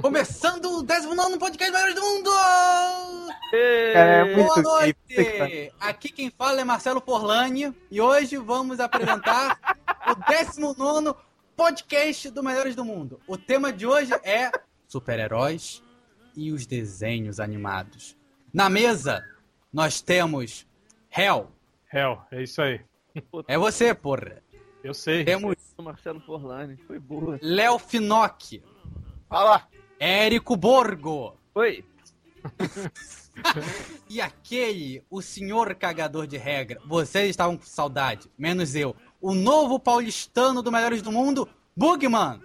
Começando o 19 podcast Maiores do Mundo! É Boa noite! gay. Aqui quem fala é Marcelo Porlani e hoje vamos apresentar o 19 podcast do Melhores do Mundo. O tema de hoje é super-heróis e os desenhos animados. Na mesa, nós temos Hell. Hell, é isso aí. É você, porra. Eu sei. Temos O Marcelo Forlani. Foi boa. Léo Finocchi. Fala. Érico Borgo. Oi. E aquele, o senhor cagador de regra, vocês estavam com saudade, menos eu. O novo paulistano do Melhores do Mundo, Bugman.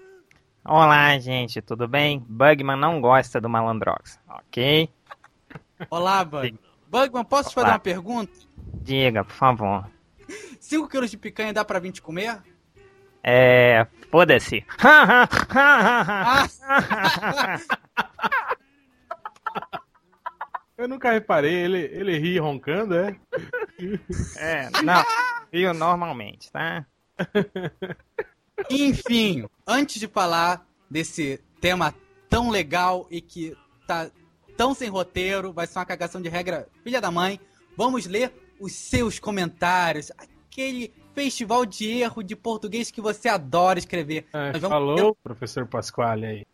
Olá, gente, tudo bem? Bugman não gosta do Malandrox, ok? Olá, Bug. Bugman, posso te fazer Olá. uma pergunta? Diga, por favor. 5 quilos de picanha dá pra 20 comer? É. Foda-se. Eu nunca reparei, ele, ele ri roncando, é? é, não. Viu normalmente, tá? enfim, antes de falar desse tema tão legal e que tá tão sem roteiro, vai ser uma cagação de regra filha da mãe, vamos ler os seus comentários, aquele festival de erro de português que você adora escrever. É, vamos falou, professor Pasquale aí.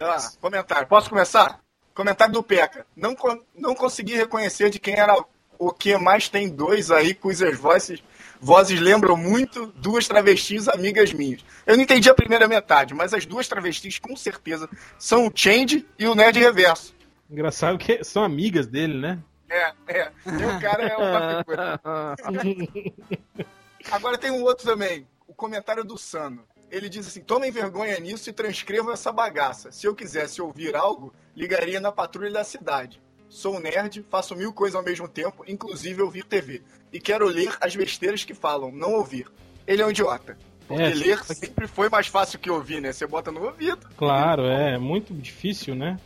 Ah, comentário. Posso começar? Comentário do Peca. Não, con- não consegui reconhecer de quem era o que mais tem dois aí cujas vozes, vozes lembram muito duas travestis amigas minhas. Eu não entendi a primeira metade, mas as duas travestis com certeza são o Change e o Nerd Reverso. Engraçado que são amigas dele, né? É, é. E o cara é uma figura. Agora tem um outro também, o comentário do Sano. Ele diz assim: tomem vergonha nisso e transcrevam essa bagaça. Se eu quisesse ouvir algo, ligaria na patrulha da cidade. Sou um nerd, faço mil coisas ao mesmo tempo, inclusive ouvir TV. E quero ler as besteiras que falam, não ouvir. Ele é um idiota. Porque É, ler sempre foi mais fácil que ouvir, né? Você bota no ouvido. Claro, é muito difícil, né?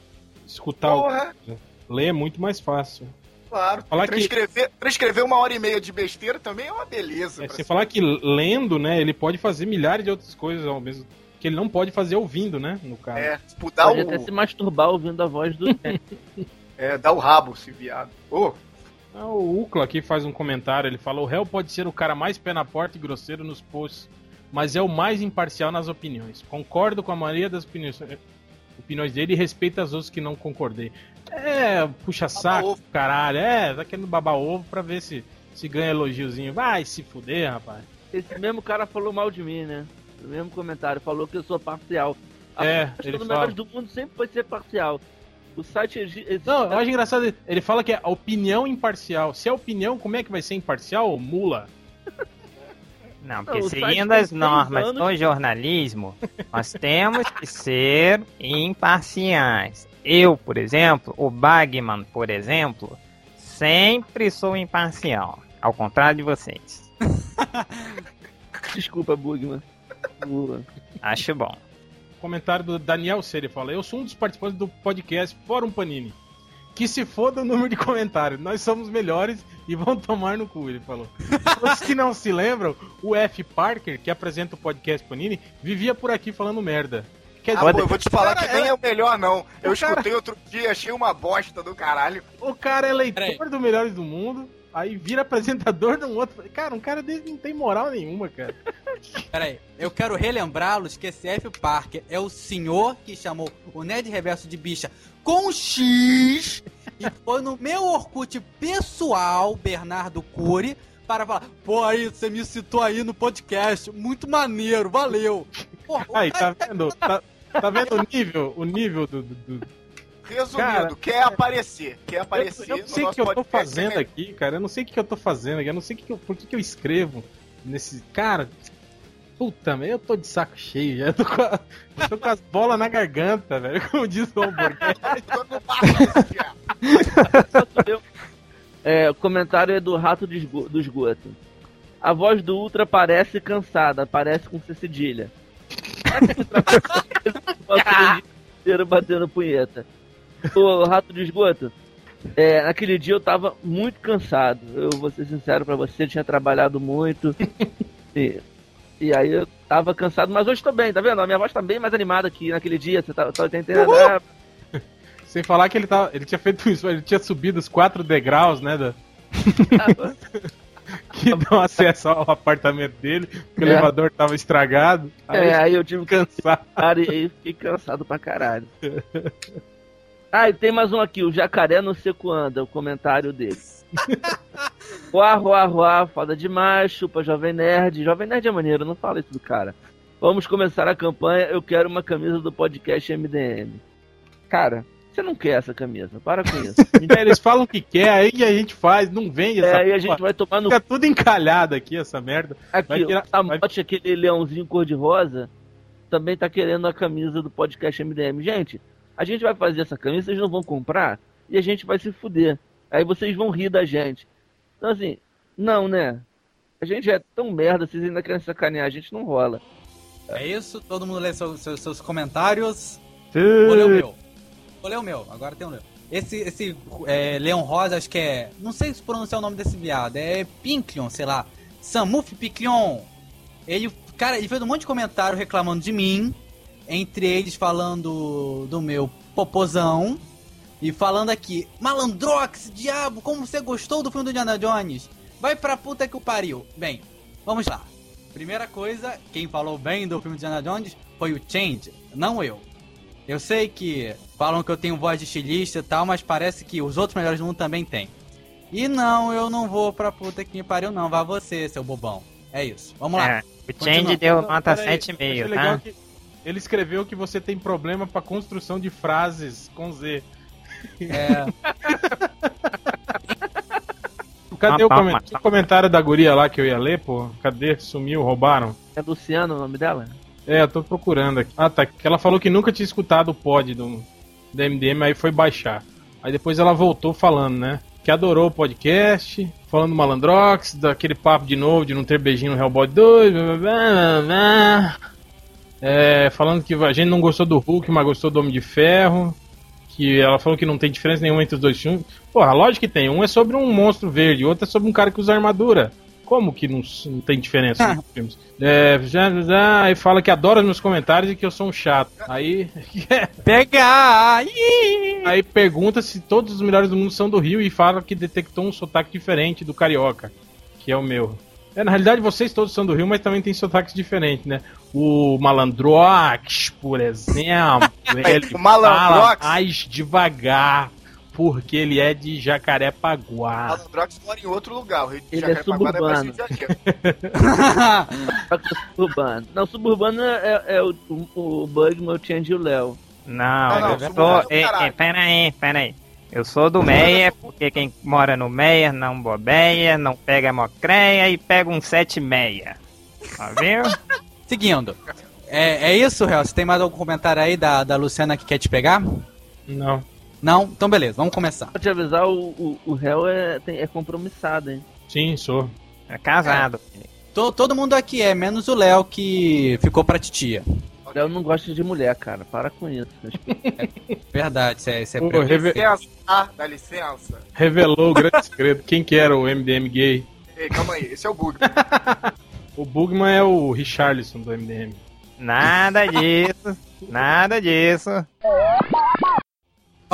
Escutar o. Porra, Ler é muito mais fácil. Claro. Falar que- transcrever, transcrever uma hora e meia de besteira também é uma beleza. É, pra você se- falar que lendo, né, ele pode fazer milhares de outras coisas ao mesmo que ele não pode fazer ouvindo, né, no caso. É, mudar Pode o, até se masturbar ouvindo a voz do. é, dar o rabo, esse viado. Ô, Ah, O Ucla aqui faz um comentário, ele fala: o réu pode ser o cara mais pé na porta e grosseiro nos posts, mas é o mais imparcial nas opiniões. Concordo com a maioria das opiniões, opiniões dele e respeito as outras que não concordei. É, puxa saco, ovo. caralho. É, tá querendo babar ovo pra ver se, se ganha elogiozinho. Vai se fuder, rapaz. Esse mesmo cara falou mal de mim, né? No mesmo comentário, falou que eu sou parcial. A É, ele do fala. Do Mundo sempre foi ser parcial. O site existe. Não, eu acho engraçado, ele fala que é a opinião imparcial. Se é opinião, como é que vai ser imparcial, mula? Não, porque Não, seguindo as seis normas anos. do jornalismo, nós temos que ser imparciais. Eu, por exemplo, o Bagman, por exemplo, sempre sou imparcial. Ao contrário de vocês. Desculpa, Bugman. Acho bom. Comentário do Daniel. Ele fala: Eu sou um dos participantes do podcast Fórum Panini. Que se foda o número de comentários. Nós somos melhores e vão tomar no cu, ele falou. Os que não se lembram, o F. Parker, que apresenta o podcast Panini, vivia por aqui falando merda. Quer Ah, dizer, pô, eu vou te falar Cara, que nem é o melhor, não. Eu cara- escutei outro dia, achei uma bosta do caralho. o cara é leitor do Melhores do Mundo, aí vira apresentador de um outro. Cara, um cara desse não tem moral nenhuma, cara. Peraí, eu quero relembrá-los que esse F. Parker é o senhor que chamou o Nerd Reverso de bicha com X e foi no meu Orkut pessoal, Bernardo Cury, para falar, pô, aí, você me citou aí no podcast, muito maneiro, valeu. Porra, Aí, tá vendo? Tá, tá vendo o nível, o nível do- do- do, Resumindo, Cara, quer aparecer. Quer aparecer Eu, eu não sei o que eu tô fazendo aqui, cara. Eu não sei o que eu tô fazendo aqui. Eu não sei o que eu, por que, que eu escrevo nesse. Cara, puta, eu tô de saco cheio já. Eu tô com, a- tô com as bolas na garganta, velho. Como diz o hambúrguer. É, o comentário é do rato do esgoto. A voz do Ultra parece cansada, parece com C cedilha. Inteiro batendo punheta. Ô, rato de esgoto, É, naquele dia eu tava muito cansado. Eu vou ser sincero pra você, tinha trabalhado muito. e, e aí eu tava cansado, mas hoje tô bem, tá vendo? A minha voz tá bem mais animada que naquele dia. Você tá, tá entendendo? É, Sem falar que ele, tá, ele tinha feito isso, ele tinha subido os quatro degraus, né? Da, que dão acesso ao apartamento dele, porque o É. elevador tava estragado. Aí é, aí eu tive que cansado. E aí fiquei cansado pra caralho. Ah, e tem mais um aqui, o Jacaré não sei quando, é o comentário dele. Ruá, ruá, ruá, foda demais, chupa Jovem Nerd. Jovem Nerd é maneiro, não fala isso do cara. Vamos começar a campanha, eu quero uma camisa do podcast MDM. Cara, você não quer essa camisa, para com isso. É, eles falam que quer, aí a gente faz, não vende É, essa aí a gente vai tomar no Fica tudo encalhado aqui, essa merda. Aqui, Vai tirar- o Tamote, aquele leãozinho cor-de-rosa, também tá querendo a camisa do podcast MDM. Gente, a gente vai fazer essa camisa, vocês não vão comprar e a gente vai se fuder. Aí vocês vão rir da gente. Então, assim, não, né? A gente é tão merda, vocês ainda querem sacanear, a gente não rola. É isso, todo mundo lê seu- seu- seus comentários. Vou ler o meu. Vou ler o meu, agora tem o meu. Esse, esse é, Leão Rosa, acho que é. Não sei se pronunciar o nome desse viado. É Pinklion, sei lá. Samuf Pinklion. Ele, cara, ele fez um monte de comentário reclamando de mim. Entre eles falando do meu popozão. E falando aqui, Malandrox, diabo, como você gostou do filme do Indiana Jones? Vai pra puta que o pariu. Bem, vamos lá. Primeira coisa, quem falou bem do filme de Indiana Jones foi o Change, não eu. Eu sei que falam que eu tenho voz de estilista e tal, mas parece que os outros melhores do mundo também têm. E não, eu não vou pra puta que me pariu não, vá você, seu bobão. É isso, vamos lá. É, o Change deu nota peraí, 7,5, achei legal tá? Ele escreveu que você tem problema pra construção de frases com Z. É, Cadê Ah, o, tá, comen- mas tá. o comentário da guria lá que eu ia ler, pô? Cadê? Sumiu, roubaram? É Luciano o nome dela? É, tô procurando aqui. Ah, tá. Ela falou que nunca tinha escutado o pod do, do MDM, aí foi baixar. Aí depois ela voltou falando, né? Que adorou o podcast, falando do Malandrox, daquele papo de novo de não ter beijinho no Hellboy 2, blá, blá, blá, blá. É, falando que a gente não gostou do Hulk, mas gostou do Homem de Ferro. Que ela falou que não tem diferença nenhuma entre os dois filmes. Porra, lógico que tem. Um é sobre um monstro verde, o outro é sobre um cara que usa armadura. Como que não, não tem diferença nos filmes? É, já, já, aí fala que adora meus comentários e que eu sou um chato. Aí, pegar! Ih! aí pergunta se todos os melhores do mundo são do Rio e fala que detectou um sotaque diferente do carioca, que é o meu. É, na realidade, vocês todos são do Rio, mas também tem sotaques diferentes, né? O Malandrox, por exemplo, ele o Malandrox- mais devagar, porque ele é de Jacarepaguá. Malandrox mora em outro lugar. O Rio de Ele é Jacarepaguá mais suburbano. É suburbano. Não, suburbano é, é o, o, o Bugman, o Change e o Léo. Não, Não, não, eu sou. do Ei, caralho. ei, pera aí, pera aí. Eu sou do Meia, porque quem mora no Meia não bobeia, não pega mocreia e pega um sete meia. Tá viu? Seguindo. É, é isso, Real? Você tem mais algum comentário aí da, da Luciana que quer te pegar? Não. Não? Então beleza, vamos começar. Pra te avisar, o, o, o réu é, tem- é compromissado, hein? Sim, sou. É casado. To- todo mundo aqui é, menos o Léo que ficou pra titia. O Léo não gosta de mulher, cara. Para com isso. Verdade, isso é, isso é Pô, reve- Licença, ah, dá licença. revelou o grande segredo. Quem que era o MDM gay? Ei, calma aí, esse é o bug. O Bugman é o Richarlison do MDM. Nada disso. Nada disso.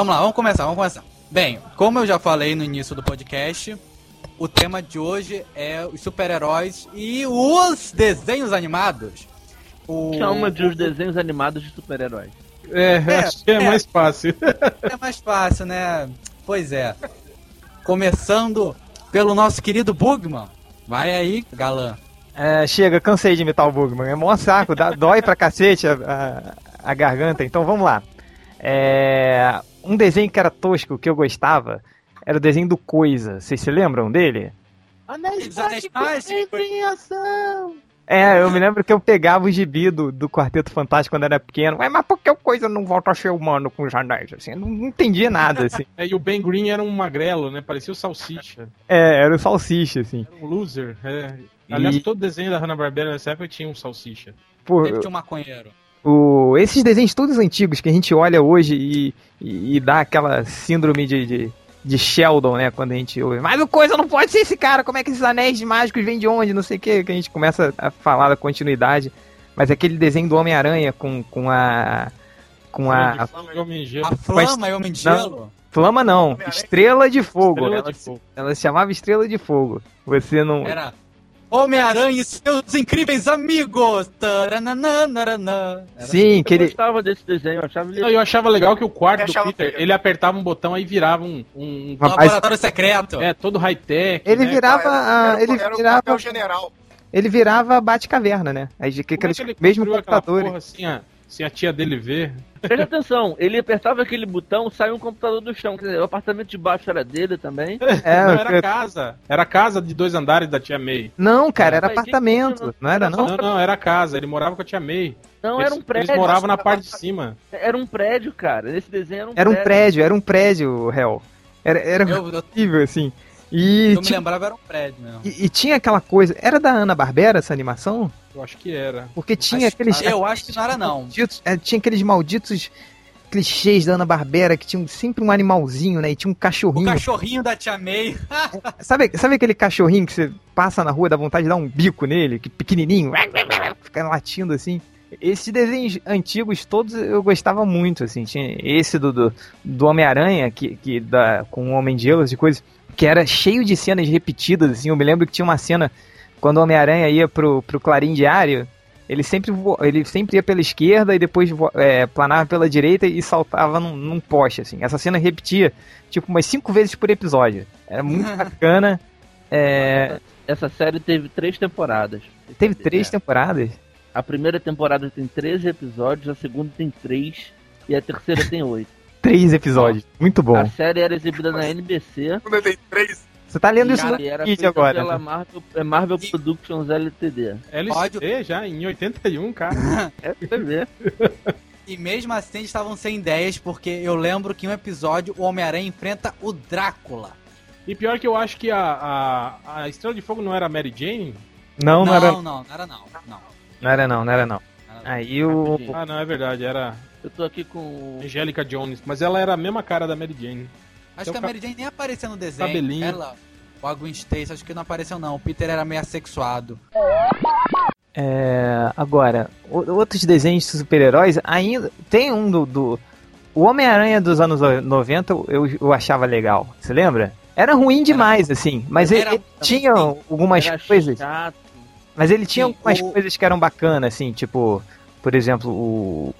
Vamos lá, vamos começar, vamos começar. Bem, como eu já falei no início do podcast, o tema de hoje é os super-heróis e os desenhos animados. O... Chama de os desenhos animados de super-heróis. É, acho que é, é. mais fácil. É mais fácil, né? Pois é. Começando pelo nosso querido Bugman. Vai aí, galã. É, chega, cansei de imitar o Bugman. É mó saco, dá, dói pra cacete a, a, a garganta. Então vamos lá. É, um desenho que era tosco, que eu gostava, era o desenho do Coisa. Vocês se lembram dele? Anéis Mágicos. É, eu me lembro que eu pegava o gibi do, do Quarteto Fantástico quando era pequeno. Ué, mas por que o Coisa não volta a ser humano com os anéis? Assim, eu não, não entendia nada, assim. É, e o Ben Green era um magrelo, né? Parecia o Salsicha. É, era o Salsicha, assim. Era um loser. É. Aliás, E- todo desenho da Hanna-Barbera nessa época tinha um Salsicha. Sempre tinha um maconheiro. O, esses desenhos todos antigos que a gente olha hoje e, e, e dá aquela síndrome de, de, de Sheldon, né? Quando a gente ouve. Mas o coisa não pode ser esse cara, como é que esses anéis mágicos vêm de onde? Não sei o que, que a gente começa a falar da continuidade. Mas aquele desenho do Homem-Aranha com, com a. Com a. Flama e Homem Gelo. A flama e o homem de gelo? Flama não. Estrela de Fogo. Estrela ela, de fogo. ela se chamava Estrela de Fogo. Você não. Era Homem-Aranha e seus incríveis amigos. Sim, Eu que ele. gostava desse desenho, eu achava Não, eu achava legal que o quarto Eu do Peter, legal. ele apertava um botão aí virava um. um um laboratório secreto. é, todo high-tech. Ele né? virava. Ah, era, ele era o virava. papel general. Ele virava Bate-Caverna, né? Aí que Como é que ele mesmo computadores. porra assim, a, se a tia dele ver? Presta atenção, ele apertava aquele botão, saiu um computador do chão. Quer dizer, o apartamento de baixo era dele também. É, não, o era que- casa. Era casa de dois andares da tia May. Não, cara, era apartamento, não- não era não? Não, não, era casa. Ele morava com a tia May. Não, eles, era um prédio. Eles moravam na parte de cima. Era um prédio, cara. Nesse desenho era um Era um prédio. prédio, era um prédio, réu. Era, era Eu, eu, horrível, assim. E, eu me ti- lembrava, era um prédio mesmo. e, e tinha aquela coisa. Era da Ana Barbera essa animação? Eu acho que era. Porque tinha Acho- aqueles. Eu acho que não era, não. malditos- é, tinha aqueles malditos clichês da Ana Barbera que tinham sempre um animalzinho, né? E tinha um O cachorrinho. cachorrinho da Tia May. Sabe, sabe aquele cachorrinho que você passa na rua dá vontade de dar um bico nele, que pequenininho, fica latindo assim? Esses desenhos antigos todos eu gostava muito, assim. Tinha esse do, do, do Homem-Aranha, que, que da, com o Homem de Gelo e coisas, que era cheio de cenas repetidas, assim. Eu me lembro que tinha uma cena quando o Homem-Aranha ia pro, pro Clarim Diário, ele sempre, ele sempre ia pela esquerda e depois é, planava pela direita e saltava num, num poste, assim. Essa cena repetia, tipo, umas cinco vezes por episódio. Era muito bacana. É, Essa série teve três temporadas. teve três temporadas. A primeira temporada tem 13 episódios, a segunda tem 3 e a terceira tem 8. Três episódios. Muito bom. A série era exibida na NBC Quando tem três. Você tá lendo isso e no vídeo agora. pela? Marvel, é Marvel Productions LTD. LCD já, em 81, cara. É você ver. E mesmo assim eles estavam sem ideias, porque eu lembro que em um episódio o Homem-Aranha enfrenta o Drácula. E pior que eu acho que a, a, a Estrela de Fogo não era a Mary Jane? Não, não, não, era, não, não era não. Não. não era não, não era não. Era não. Aí o. Ah, não, é verdade, era Eu tô aqui com. Angélica Jones. Mas ela era a mesma cara da Mary Jane. Acho Então, que a Mary Jane nem apareceu no desenho. Cabelinho. Ela, o a Gwen Stacy, acho que não apareceu não. O Peter era meio assexuado. É, agora, outros desenhos de super-heróis, ainda. Tem um do. do- o Homem-Aranha dos anos 90 eu, eu achava legal. Você lembra? Era ruim demais, assim. Mas ele, Era- ele tinha algumas Era coisas. chato. Mas ele tinha Sim, algumas o- coisas que eram bacanas, assim, tipo, por exemplo, o,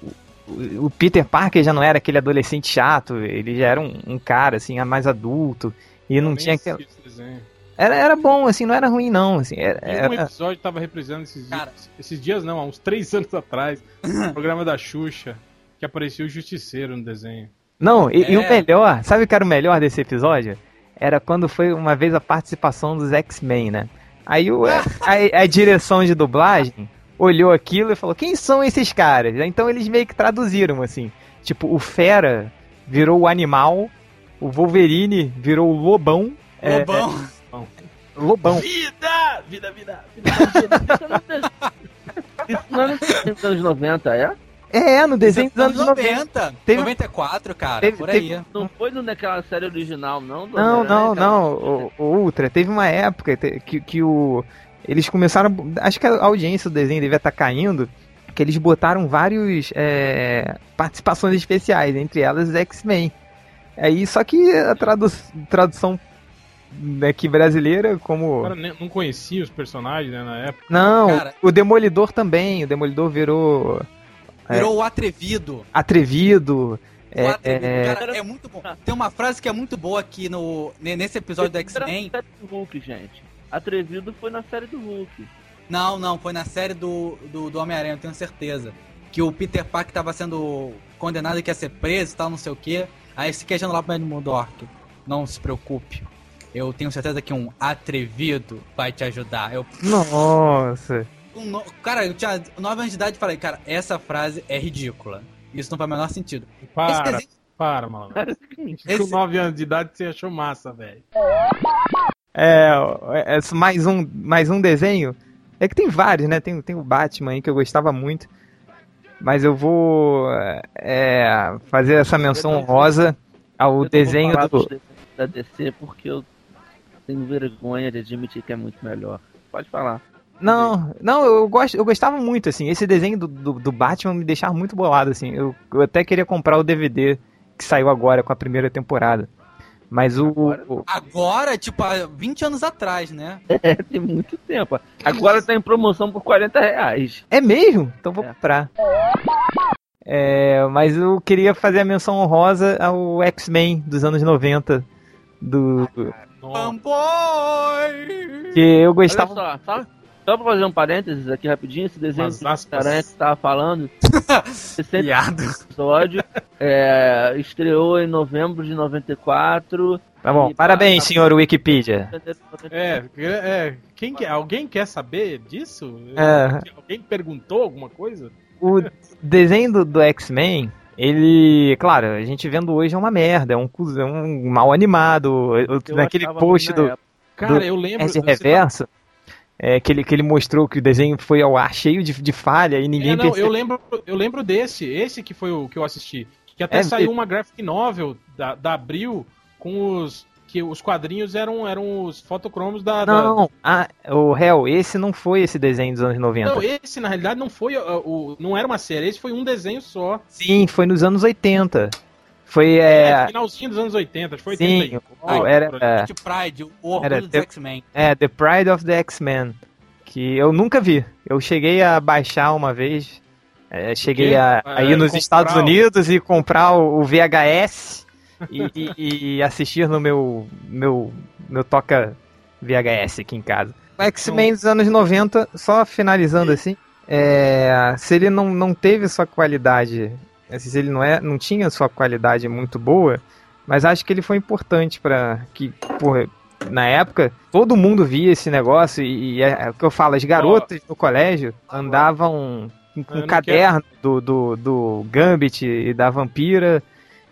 o, Peter Parker já não era aquele adolescente chato, ele já era um, um cara, assim, mais adulto, e não Eu nem tinha aquela... Era, era bom, assim, não era ruim, não, assim, era... E um era- episódio tava reprisando esses dias. Cara. Esses dias não, há uns três anos atrás. o programa da Xuxa. Que aparecia o Justiceiro no desenho. Não, e, e o É. melhor, sabe o que era o melhor desse episódio? Era quando foi uma vez a participação dos X-Men, né? Aí o, a, a direção de dublagem olhou aquilo e falou, quem são esses caras? Então eles meio que traduziram, assim. Tipo, o Fera virou o animal, o Wolverine virou o lobão. é, Lobão. lobão. Vida! Vida, vida! Isso não é- Isso não é nos anos 90, é? É, no desenho dos anos 90. 90. Teve- 94, cara. teve- por aí. Não foi no- naquela série original, não? do Não, não, não. O, o Ultra, teve uma época que, que o. Eles começaram. a- Acho que a audiência do desenho devia estar caindo. Que eles botaram vários é, participações especiais, entre elas X-Men. Aí, só que a tradu tradução aqui brasileira, como. Cara não conhecia os personagens, né, na época. Não, Cara- o Demolidor também. O Demolidor virou Virou o atrevido. atrevido. O É, atrevido, é, cara, é muito bom. Tem uma frase que é muito boa aqui no, ne- nesse episódio do X-Men. gente. Atrevido foi na série do Hulk. Não, não, foi na série do, do, do Homem-Aranha, eu tenho certeza. Que o Peter Parker tava sendo condenado e quer ser preso e tal, não sei o que. Aí se queixando lá pro Edmund Dork. Não se preocupe. Eu tenho certeza que um atrevido vai te ajudar. Eu, Nossa. um no- Cara, eu tinha 9 anos de idade e falei, cara, essa frase é ridícula. Isso não faz o menor sentido. Esse Para, desenho- para, malandro. Com Esse- 9 anos de idade você achou massa, velho. É, é, é mais um, mais um desenho. É que tem vários, né? Tem, tem o Batman aí que eu gostava muito. Mas eu vou é, fazer essa menção honrosa ao desenho do. da DC porque eu tenho vergonha de admitir que é muito melhor. Pode falar. Não, não, eu, gosto, eu gostava muito, assim. Esse desenho do, do, do Batman me deixava muito bolado, assim. Eu, eu até queria comprar o DVD que saiu agora com a primeira temporada. Mas o. Agora, tipo, há 20 anos atrás, né? É, tem muito tempo. Agora tá em promoção por 40 reais. É mesmo? Então vou É. comprar. É, mas eu queria fazer a menção honrosa ao X-Men dos anos 90. Do, Nossa. Fanboy! que eu Olha gostava. só, só, só pra fazer um parênteses aqui rapidinho, esse desenho Umas do aspas. Aranha que você tava falando, 60 Piado. episódio, é, estreou em novembro de 94. Tá bom, parabéns, passa- senhor Wikipedia. É, é, quem quer, alguém quer saber disso? É. Alguém perguntou alguma coisa? O desenho do, do X-Men, ele, claro, a gente vendo hoje é uma merda, é um, é um mal animado. Eu- Eu naquele post na do. Cara, Do eu lembro. S tá- Reverso, é, que, ele, que ele mostrou que o desenho foi ao ar cheio de, de falha e ninguém É, não, percebeu. eu lembro, eu lembro desse, esse que foi o que eu assisti. Que até É, saiu uma graphic novel da, da Abril com os. Que os quadrinhos eram, eram os fotocromos da. da- Não, ah, o réu, esse não foi esse desenho dos anos 90. Não, esse na realidade não foi o. Não era uma série, esse foi um desenho só. Sim, foi nos anos 80. Foi, É, é, finalzinho dos anos 80, acho que foi sim, 80. o- era, é, De Pride, o orgulho Era dos X-Men. é, The Pride of the X-Men, que eu nunca vi. Eu cheguei a baixar uma vez, é, cheguei a, a ir É, nos Estados o- Unidos e comprar o, o VHS e, e- e assistir no meu, meu, meu toca VHS aqui em casa. O X-Men dos anos 90, só finalizando assim, é, se ele não, não teve sua qualidade, assim, se ele não, é, não tinha sua qualidade muito boa, mas acho que ele foi importante para que, porra, na época, todo mundo via esse negócio e, e é, é o que eu falo, as garotas no colégio andavam com, com não caderno do, do, do Gambit e da Vampira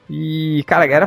e, cara, era,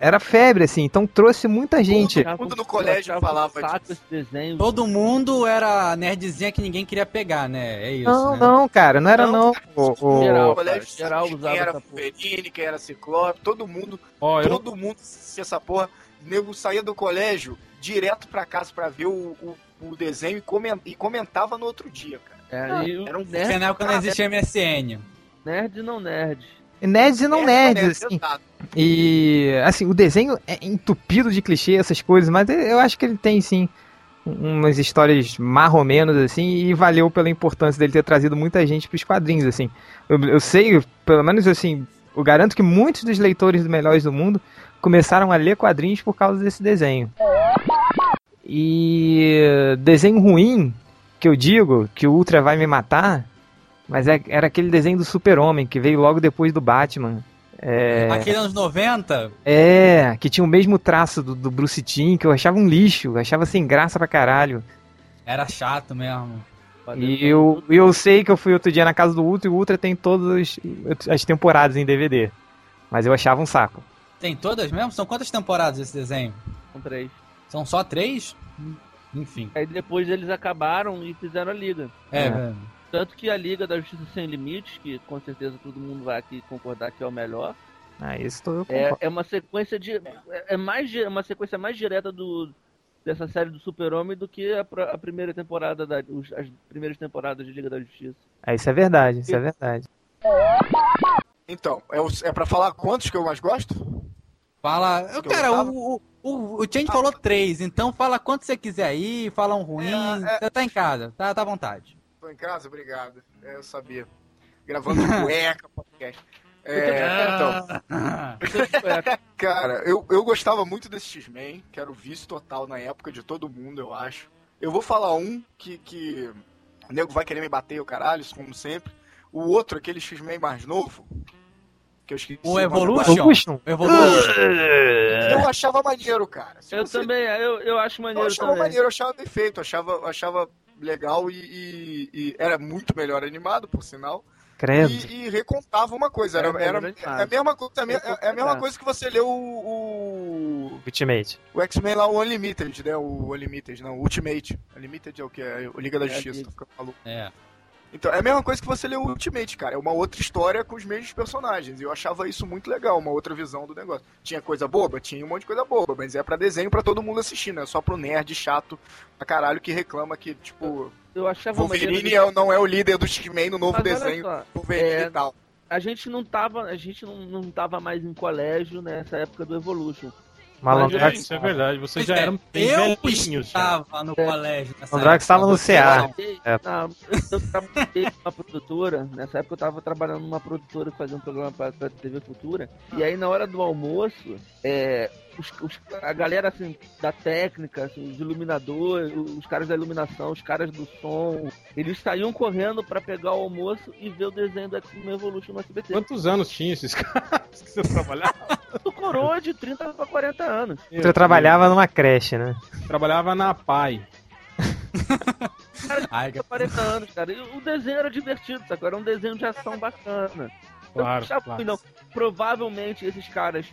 era febre, assim, então trouxe muita gente. Eu mundo no colégio falava disso. esse desenho. Todo mundo era nerdzinha que ninguém queria pegar, né? É isso, Não, né? não, cara, não era Não, não. cara, O- o- Geral. No colégio, cara, geral usava quem era. Wolverine, quem era Ciclope, todo mundo, não- todo mundo assistia essa porra. O nego saía do colégio direto pra casa pra ver o, o, o desenho e, comen- e comentava no outro dia, cara. É, e o Era um Porque nerd, na época não existia MSN. nerd não nerd. Nerds e não Nerd, nerds, assim. exato. E assim, o desenho é entupido de clichê, essas coisas, mas eu acho que ele tem sim umas histórias mais ou menos assim, e valeu pela importância dele ter trazido muita gente pros quadrinhos, assim. Eu, eu sei, pelo menos assim, eu garanto que muitos dos leitores do Melhores do Mundo começaram a ler quadrinhos por causa desse desenho. E desenho ruim, que eu digo, que o Ultra vai me matar, mas é- era aquele desenho do Super-Homem, que veio logo depois do Batman. É... Aquele anos 90, É, que tinha o mesmo traço do, do Bruce Timm, que eu achava um lixo, eu achava sem graça pra caralho. era chato mesmo. E eu, eu sei que eu fui outro dia na casa do Ultra e o Ultra tem todas as temporadas em DVD. Mas eu achava um saco. Tem todas mesmo? São quantas temporadas esse desenho? Com três. São só três? Enfim. Aí depois eles acabaram e fizeram a liga. É, É. Tanto que a Liga da Justiça Sem Limites, que com certeza todo mundo vai aqui concordar que é o melhor, Ah, isso tô eu é, concordo. é uma sequência de. É, é mais, di- uma sequência mais direta do, dessa série do Super-Homem do que a, a primeira temporada da. os- as primeiras temporadas de Liga da Justiça. É, isso é verdade, isso é verdade. Então, é, o- é pra falar quantos que eu mais gosto? Fala. Eu, eu cara, tava- o, o, o, Change falou três, então fala quanto você quiser aí, fala um ruim. É, é. Você tá em casa, tá, tá à vontade. Tô em casa? Obrigado. É, eu sabia. Gravando cueca, podcast. É, então, cara, eu, eu gostava muito desse X-Men, que era o vício total na época de todo mundo, eu acho. Eu vou falar um que, que o nego vai querer me bater, o caralho, isso como sempre. O outro, aquele X-Men mais novo, que eu esqueci. O Evolution. Evolution? Eu achava maneiro, cara. Se Eu você- também, eu, eu acho Eu maneiro achava também. maneiro, eu achava bem feito, eu achava, eu achava legal e, e- e era muito melhor animado, por sinal. Credo. E, e recontava uma coisa. Era, Era era, é a mesma coisa, é a é a mesma coisa que você leu o, o, Ultimate. o X-Men lá, o Unlimited, né? O Unlimited, não, o Ultimate. Unlimited é o que? É o Liga da É, Justiça, Liga. que eu falo. É. Então, é a mesma coisa que você lê o Ultimate, cara. É uma outra história com os mesmos personagens. E eu achava isso muito legal, uma outra visão do negócio. Tinha coisa boba? Tinha um monte de coisa boba, mas é pra desenho pra todo mundo assistir, não é só pro nerd chato pra caralho que reclama que, tipo, Eu achava Wolverine é- não é o líder do X-Men no novo Mas desenho. só, Wolverine é, e tal. a gente não tava, a gente não, não tava mais em colégio nessa época do Evolution. Malandrox, Isso é verdade, vocês já é, eram bem eu velhinhos. já. estava no É. colégio época. estava no CA. É. Na- eu trabalhei numa produtora, nessa época eu tava trabalhando numa produtora que fazia um programa pra, pra TV Futura, e aí na hora do almoço, é, os- os- a galera assim, da técnica, assim, os iluminadores, os caras da iluminação, os caras do som, eles saíam correndo pra pegar o almoço e ver o desenho do X-Men Evolution no SBT. Quantos anos tinha esses caras que você trabalhava? Tu coroa de 30 pra 40 anos. Eu trabalhava numa creche, né? Trabalhava na PAI. Ai, Tinha 40 anos, cara. E o desenho era divertido, sacou? Era um desenho de ação bacana. Claro, claro. o pilhão. Provavelmente esses caras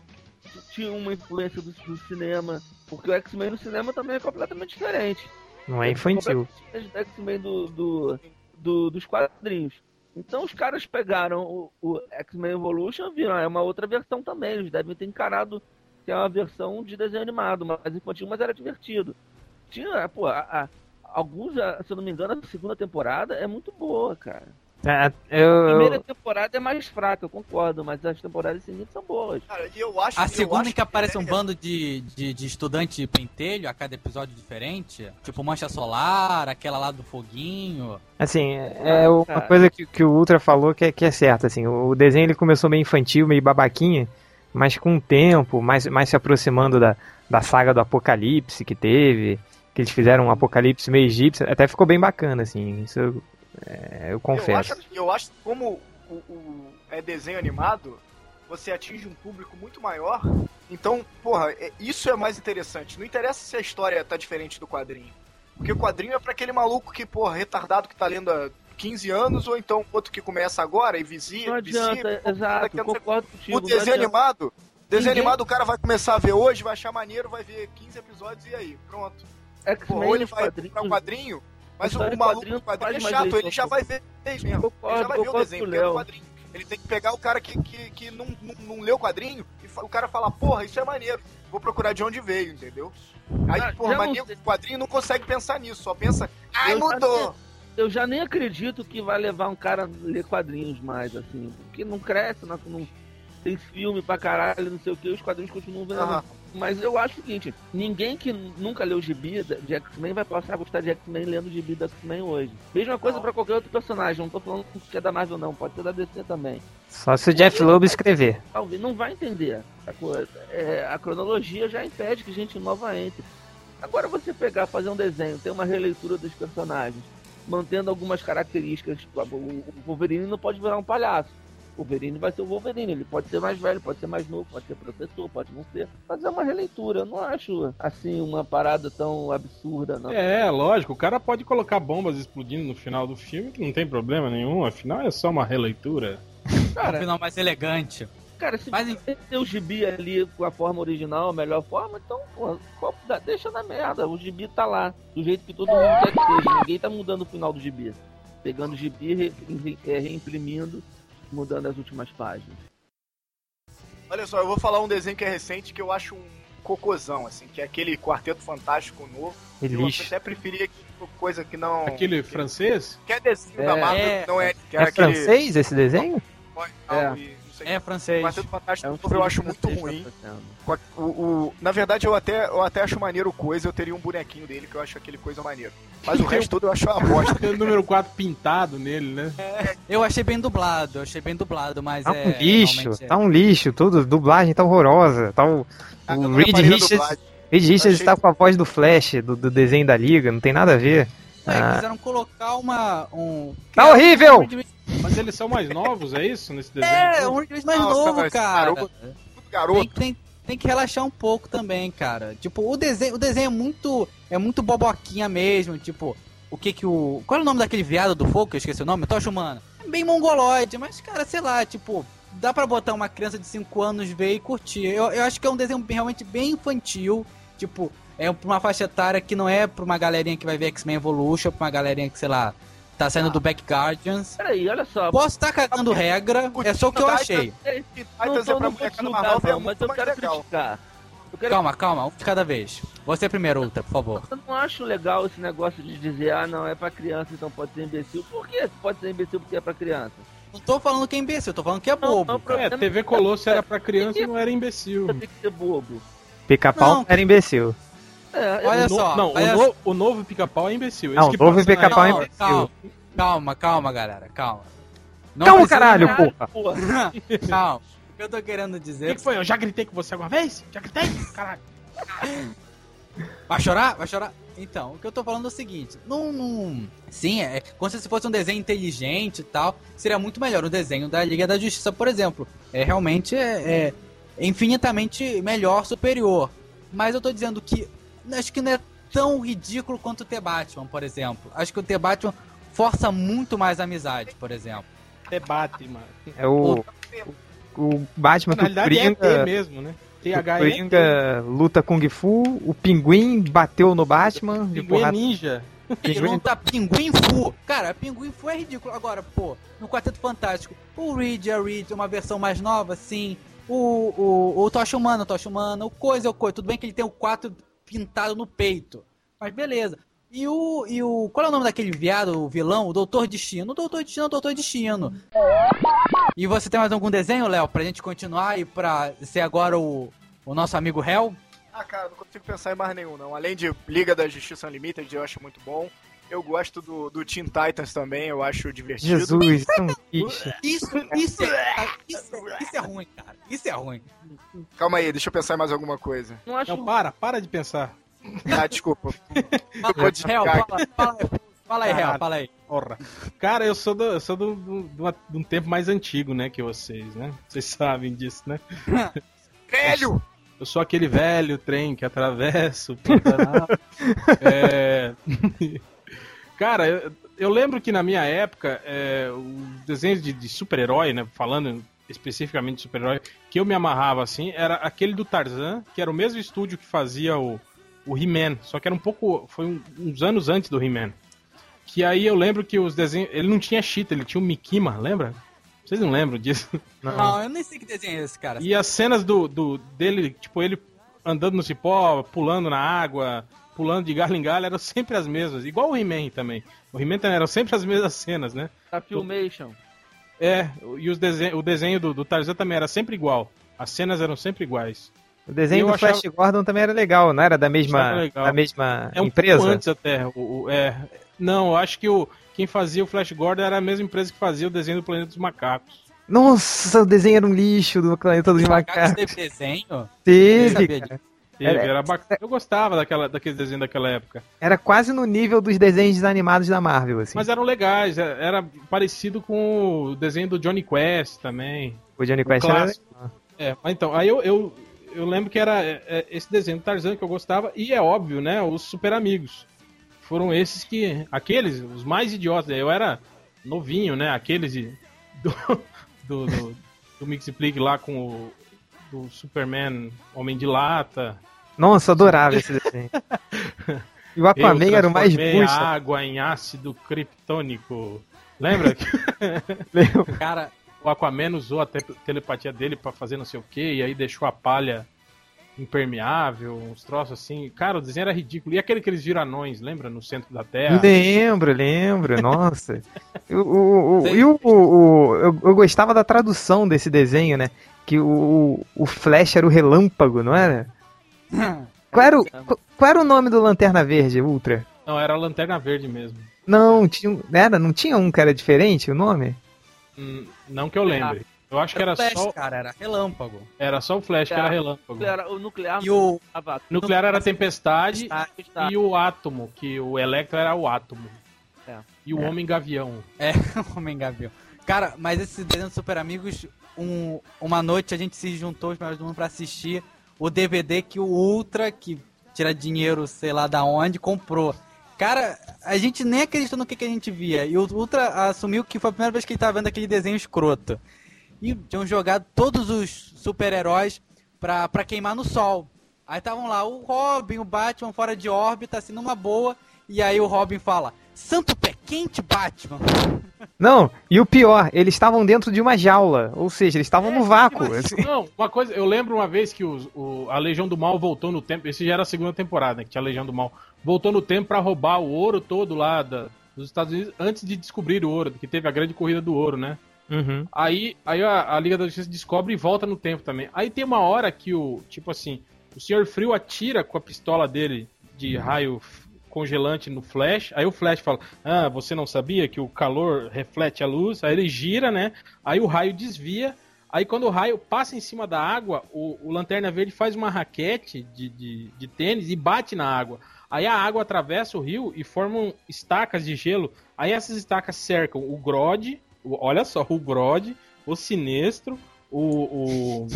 t- tinham uma influência do, do cinema, porque o X-Men no cinema também é completamente diferente. Não é infantil. Diferente do X-Men do, do, do- dos quadrinhos. Então os caras pegaram o, o X-Men Evolution e viram, ah, é uma outra versão também. Eles devem ter encarado que é uma versão de desenho animado, mais infantil, mas era divertido. Tinha, pô, a- a- alguns, a- se eu não me engano, a segunda temporada é muito boa, cara. É, A Eu, primeira temporada é mais fraca, eu concordo, mas as temporadas seguintes são boas. Cara, e eu acho A eu segunda acho em que aparece um é- bando de, de, de estudante pentelho a cada episódio diferente. Tipo Mancha Solar, aquela lá do foguinho. Assim, é uma Cara. coisa que, que o Ultra falou que é, que é certa, assim, o desenho ele começou meio infantil, meio babaquinha, mas com o tempo, mais, mais se aproximando da, da saga do Apocalipse que teve, que eles fizeram um Apocalipse meio egípcio, até ficou bem bacana, assim, isso eu, é, eu Eu confesso. acho, eu acho que como o, o- é desenho animado, você atinge um público muito maior. Então, porra, é- isso é mais interessante. Não interessa se a história tá diferente do quadrinho. Porque o quadrinho é pra aquele maluco que, porra, retardado que tá lendo há 15 anos, ou então outro que começa agora e vizinha. Não adianta, exato, concordo contigo. O desenho adianta. animado, desenho Ninguém- animado o cara vai começar a ver hoje, vai achar maneiro, vai ver 15 episódios e aí, pronto. Pô, X-Men ou ele vai um quadrinho, mas o, o maluco do quadrinho é chato, ele já vai ver mesmo. ele já vai ver o desenho, porque é quadrinho. Ele tem que pegar o cara que, que, que não, não, não leu o quadrinho e o cara fala, porra, isso é maneiro, vou procurar de onde veio, entendeu? Aí, Ah, porra, sei. o quadrinho não consegue pensar nisso, só pensa, ai, Eu já mudou. Eu já nem acredito que vai levar um cara a ler quadrinhos mais, assim. Porque não cresce, não, não tem filme pra caralho, não sei o que, os quadrinhos continuam vendo. Mas eu acho o seguinte, ninguém que nunca leu gibi de X-Men vai passar a gostar de X-Men lendo gibi da X-Men hoje. Mesma coisa pra qualquer outro personagem, não tô falando que é da Marvel não, pode ser da DC também. Só se o Jeff Loeb escrever. Talvez não vai entender. A, coisa. É, a cronologia já impede que gente nova entre. Agora você pegar, fazer um desenho, ter uma releitura dos personagens, mantendo algumas características. O o Wolverine não pode virar um palhaço. O Wolverine vai ser o Wolverine, ele pode ser mais velho, pode ser mais novo, pode ser professor, pode não ser. Fazer uma releitura, eu não acho assim uma parada tão absurda, não. É, lógico, o cara pode colocar bombas explodindo no final do filme, que não tem problema nenhum, afinal é só uma releitura. Um Cara, final mais elegante. cara, se Mas você ter o gibi ali com a forma original, a melhor forma, então, pô, deixa na merda. O gibi tá lá, do jeito que todo mundo quer que seja. Ninguém tá mudando o final do gibi. Pegando o gibi, re, re- é, reimprimindo, mudando as últimas páginas. Olha só, eu vou falar um desenho que é recente que eu acho um cocôzão, assim, que é aquele Quarteto Fantástico novo. E Eu até preferia que coisa que não... Aquele francês? Que é desenho É, da Marvel, é. não é... Que É aquele... francês esse desenho? Não, e não sei É francês. Quarteto Fantástico É um eu acho muito ruim. tá. O, o- na verdade, eu até, eu até acho maneiro o coisa, eu teria um bonequinho dele que eu acho aquele coisa maneiro. Mas o resto todo eu acho uma bosta. Tem o número 4 pintado nele, né? Eu achei bem dublado, eu achei bem dublado, mas Tá é. um lixo, realmente é. tá um lixo, tudo, dublagem tá horrorosa. Tá o, Ah, o Reed Richards. Reed Richards achei- está com a voz do Flash, do, do desenho da Liga, não tem nada a ver. É, Ah. quiseram colocar uma. Um... Tá horrível! Um Reed- Mas eles são mais novos, é isso? Nesse desenho? É, um Reed mais Nossa, novo, cara. garoto. Tudo Tem, garoto. tem, tem que relaxar um pouco também, cara. Tipo, o desenho, o desenho é muito. É muito boboquinha mesmo. Tipo, o que que o. Qual é o nome daquele viado do fogo? Que eu esqueci o nome? Tocha Humana. É bem mongoloide, mas, cara, sei lá, tipo. Dá pra botar uma criança de 5 anos ver e curtir. Eu, eu acho que é um desenho realmente bem infantil. Tipo, é pra uma faixa etária que não é pra uma galerinha que vai ver X-Men Evolution, pra uma galerinha que, sei lá, Tá saindo do Back Guardians. Peraí, olha só. Posso estar cagando regra, é só o que eu achei. Não Titans tô é pra não é não, mas eu quero legal. criticar. Eu, quero... Calma, calma, um de cada vez. Você primeiro, Ultra, por favor. eu não acho legal esse negócio de dizer, ah, não, é pra criança, então pode ser imbecil. Por que pode ser imbecil porque é pra criança? Não tô falando que é imbecil, tô falando que é Não, bobo. não, cara. É, TV Colosso era pra criança e não era imbecil. Tem que ser bobo. Pica-pau era imbecil. É, eu- Olha no- só, Não, olha o, no- o novo pica-pau é imbecil. Esse Não, o novo pica-pau é imbecil. Calma, calma, galera, calma. Não Calma, precisa- caralho, porra. porra. Calma. O que eu tô querendo O que, dizer. que foi? Eu já gritei com você alguma vez? Já gritei? Caralho. Vai chorar? Vai chorar? Então, o que eu tô falando é o seguinte: não. não- Sim, é como se fosse um desenho inteligente e tal. Seria muito melhor o desenho da Liga da Justiça, por exemplo. É realmente é, é infinitamente melhor, superior. Mas eu tô dizendo que acho que não é tão ridículo quanto o The Batman, por exemplo. Acho que o The Batman força muito mais a amizade, por exemplo. Debate, mano. É o, o Batman Na que o realidade é Coringa, mesmo, né? o THE. Coringa luta Kung Fu, o Pinguim bateu no Batman de Pinguim é ninja. E Pinguim- não tá Pinguim Fu. Cara, Pinguim Fu é ridículo. Agora, pô, no Quarteto Fantástico, o Reed, a Reed, uma versão mais nova, sim. O, o, o Tocha Humana, o Tocha Humana, o Coisa o Coisa. Tudo bem que ele tem o 4 pintado no peito. Mas beleza. E o, e o. Qual é o nome daquele viado, o vilão? O Doutor Destino. O Doutor Destino é o Doutor Destino. E você tem mais algum desenho, Léo, pra gente continuar e pra ser agora o, o nosso amigo Hell? Ah, cara, não consigo pensar em mais nenhum, não. Além de Liga da Justiça Unlimited, eu acho muito bom. Eu gosto do, do Teen Titans também, eu acho divertido. Jesus, isso é bicho. Isso, isso é, isso, é- isso é ruim, cara. Isso é ruim. Calma aí, deixa eu pensar em mais alguma coisa. Não acho Não, para, para de pensar. Ah, desculpa. Fala, de Hel, ficar fala, fala, aí, fala aí, Caralho. fala aí. Porra. Cara, eu sou, do, eu sou do, do- de uma- de um tempo mais antigo, né, que vocês, né? Vocês sabem disso, né? Velho! Eu sou aquele velho trem que atravessa o Pantanal. É... Cara, eu, eu lembro que na minha época, é, os desenhos de, de super-herói, né? Falando especificamente de super-herói, que eu me amarrava assim, era aquele do Tarzan, que era o mesmo estúdio que fazia o, o He-Man, só que era um pouco. Foi um- uns anos antes do He-Man. Que aí eu lembro que os desenhos. Ele não tinha cheetah, ele tinha o Mikima, lembra? Vocês não lembram disso? Não, eu nem sei que desenho é esse, cara. E as cenas do, do dele, tipo, ele andando no cipó, pulando na água, pulando de galho em galho, eram sempre as mesmas. Igual o He-Man também. O He-Man também eram sempre as mesmas cenas, né? a Filmation. É, e os desen o desenho do, do Tarzan também era sempre igual. As cenas eram sempre iguais. O desenho do achava- Flash Gordon também era legal, não era da mesma, da mesma É um empresa? pouco antes até. O, o- é, não, eu acho que o, quem fazia o Flash Gordon era a mesma empresa que fazia o desenho do Planeta dos Macacos. Nossa, o desenho era um lixo do Planeta dos Os macacos Macacos. teve desenho? Teve, cara. Teve, Era- era bacana. Eu gostava daquela, daquele desenho daquela época. Era quase no nível dos desenhos animados da Marvel, assim. Mas eram legais, é- era parecido com o desenho do Johnny Quest também. o Johnny Quest o era... clássico. É, mas então, aí eu, eu, eu lembro que era é, é, esse desenho do Tarzan que eu gostava, e é óbvio, né, os Super Amigos. Foram esses que, aqueles, os mais idiotas, eu era novinho, né, aqueles de, do, do, do, do Mix lá com o do Superman Homem de Lata. Nossa, adorava esse desenho. E o Aquaman era o mais bucha. água em ácido criptônico. Lembra? que Cara, o Aquaman usou a te- telepatia dele pra fazer não sei o que, e aí deixou a palha impermeável, uns troços assim. Cara, o desenho era ridículo. E aquele que eles viram anões, lembra? No centro da Terra. Lembro, lembro, nossa. O, o, o- e o, o- eu, eu gostava da tradução desse desenho, né? Que o, o Flash era o relâmpago, não era? Qual era, o, qual- qual era o nome do Lanterna Verde, Ultra? Não, era a Lanterna Verde mesmo. Não, tinha, era, não tinha um que era diferente o nome? Hum, não que eu lembre. Eu acho que era Flash, só, cara, era relâmpago. era só o Flash que era relâmpago. Nuclear, o nuclear E o tava- Nuclear era a Tempestade Tempestade. e o Átomo, que o Electro era o Átomo. É. E o Homem Gavião. É, Homem Gavião. Cara, mas esse desenho do Super Amigos, um- uma noite a gente se juntou, os melhores do mundo, pra assistir o DVD que o Ultra, que tira dinheiro, sei lá da onde, comprou. Cara, a gente nem acreditou no que, que a gente via. E o Ultra assumiu que foi a primeira vez que ele tava vendo aquele desenho escroto. E tinham jogado todos os super-heróis pra, pra queimar no sol. Aí estavam lá o Robin, o Batman fora de órbita, assim, numa boa. E aí o Robin fala: Santo pé quente, Batman. Não, e o pior, eles estavam dentro de uma jaula. Ou seja, eles estavam no vácuo. assim. Não, uma coisa, eu lembro uma vez que os- o- a Legião do Mal voltou no tempo. Esse já era a segunda temporada, né, que tinha a Legião do Mal. Voltou no tempo pra roubar o ouro todo lá da- dos Estados Unidos antes de descobrir o ouro, que teve a grande corrida do ouro, né? Uhum. Aí, aí a, a Liga da Justiça descobre e volta no tempo também. Aí tem uma hora que o, tipo assim, o Senhor Frio atira com a pistola dele de raio f- congelante no Flash. Aí o Flash fala: Ah, você não sabia que o calor reflete a luz? Aí ele gira, né? Aí o raio desvia. Aí quando o raio passa em cima da água, o, o Lanterna Verde faz uma raquete de, de, de tênis e bate na água. Aí a água atravessa o rio e formam estacas de gelo. Aí essas estacas cercam o Grodd, o- olha só, o Grodd, o Sinestro, o,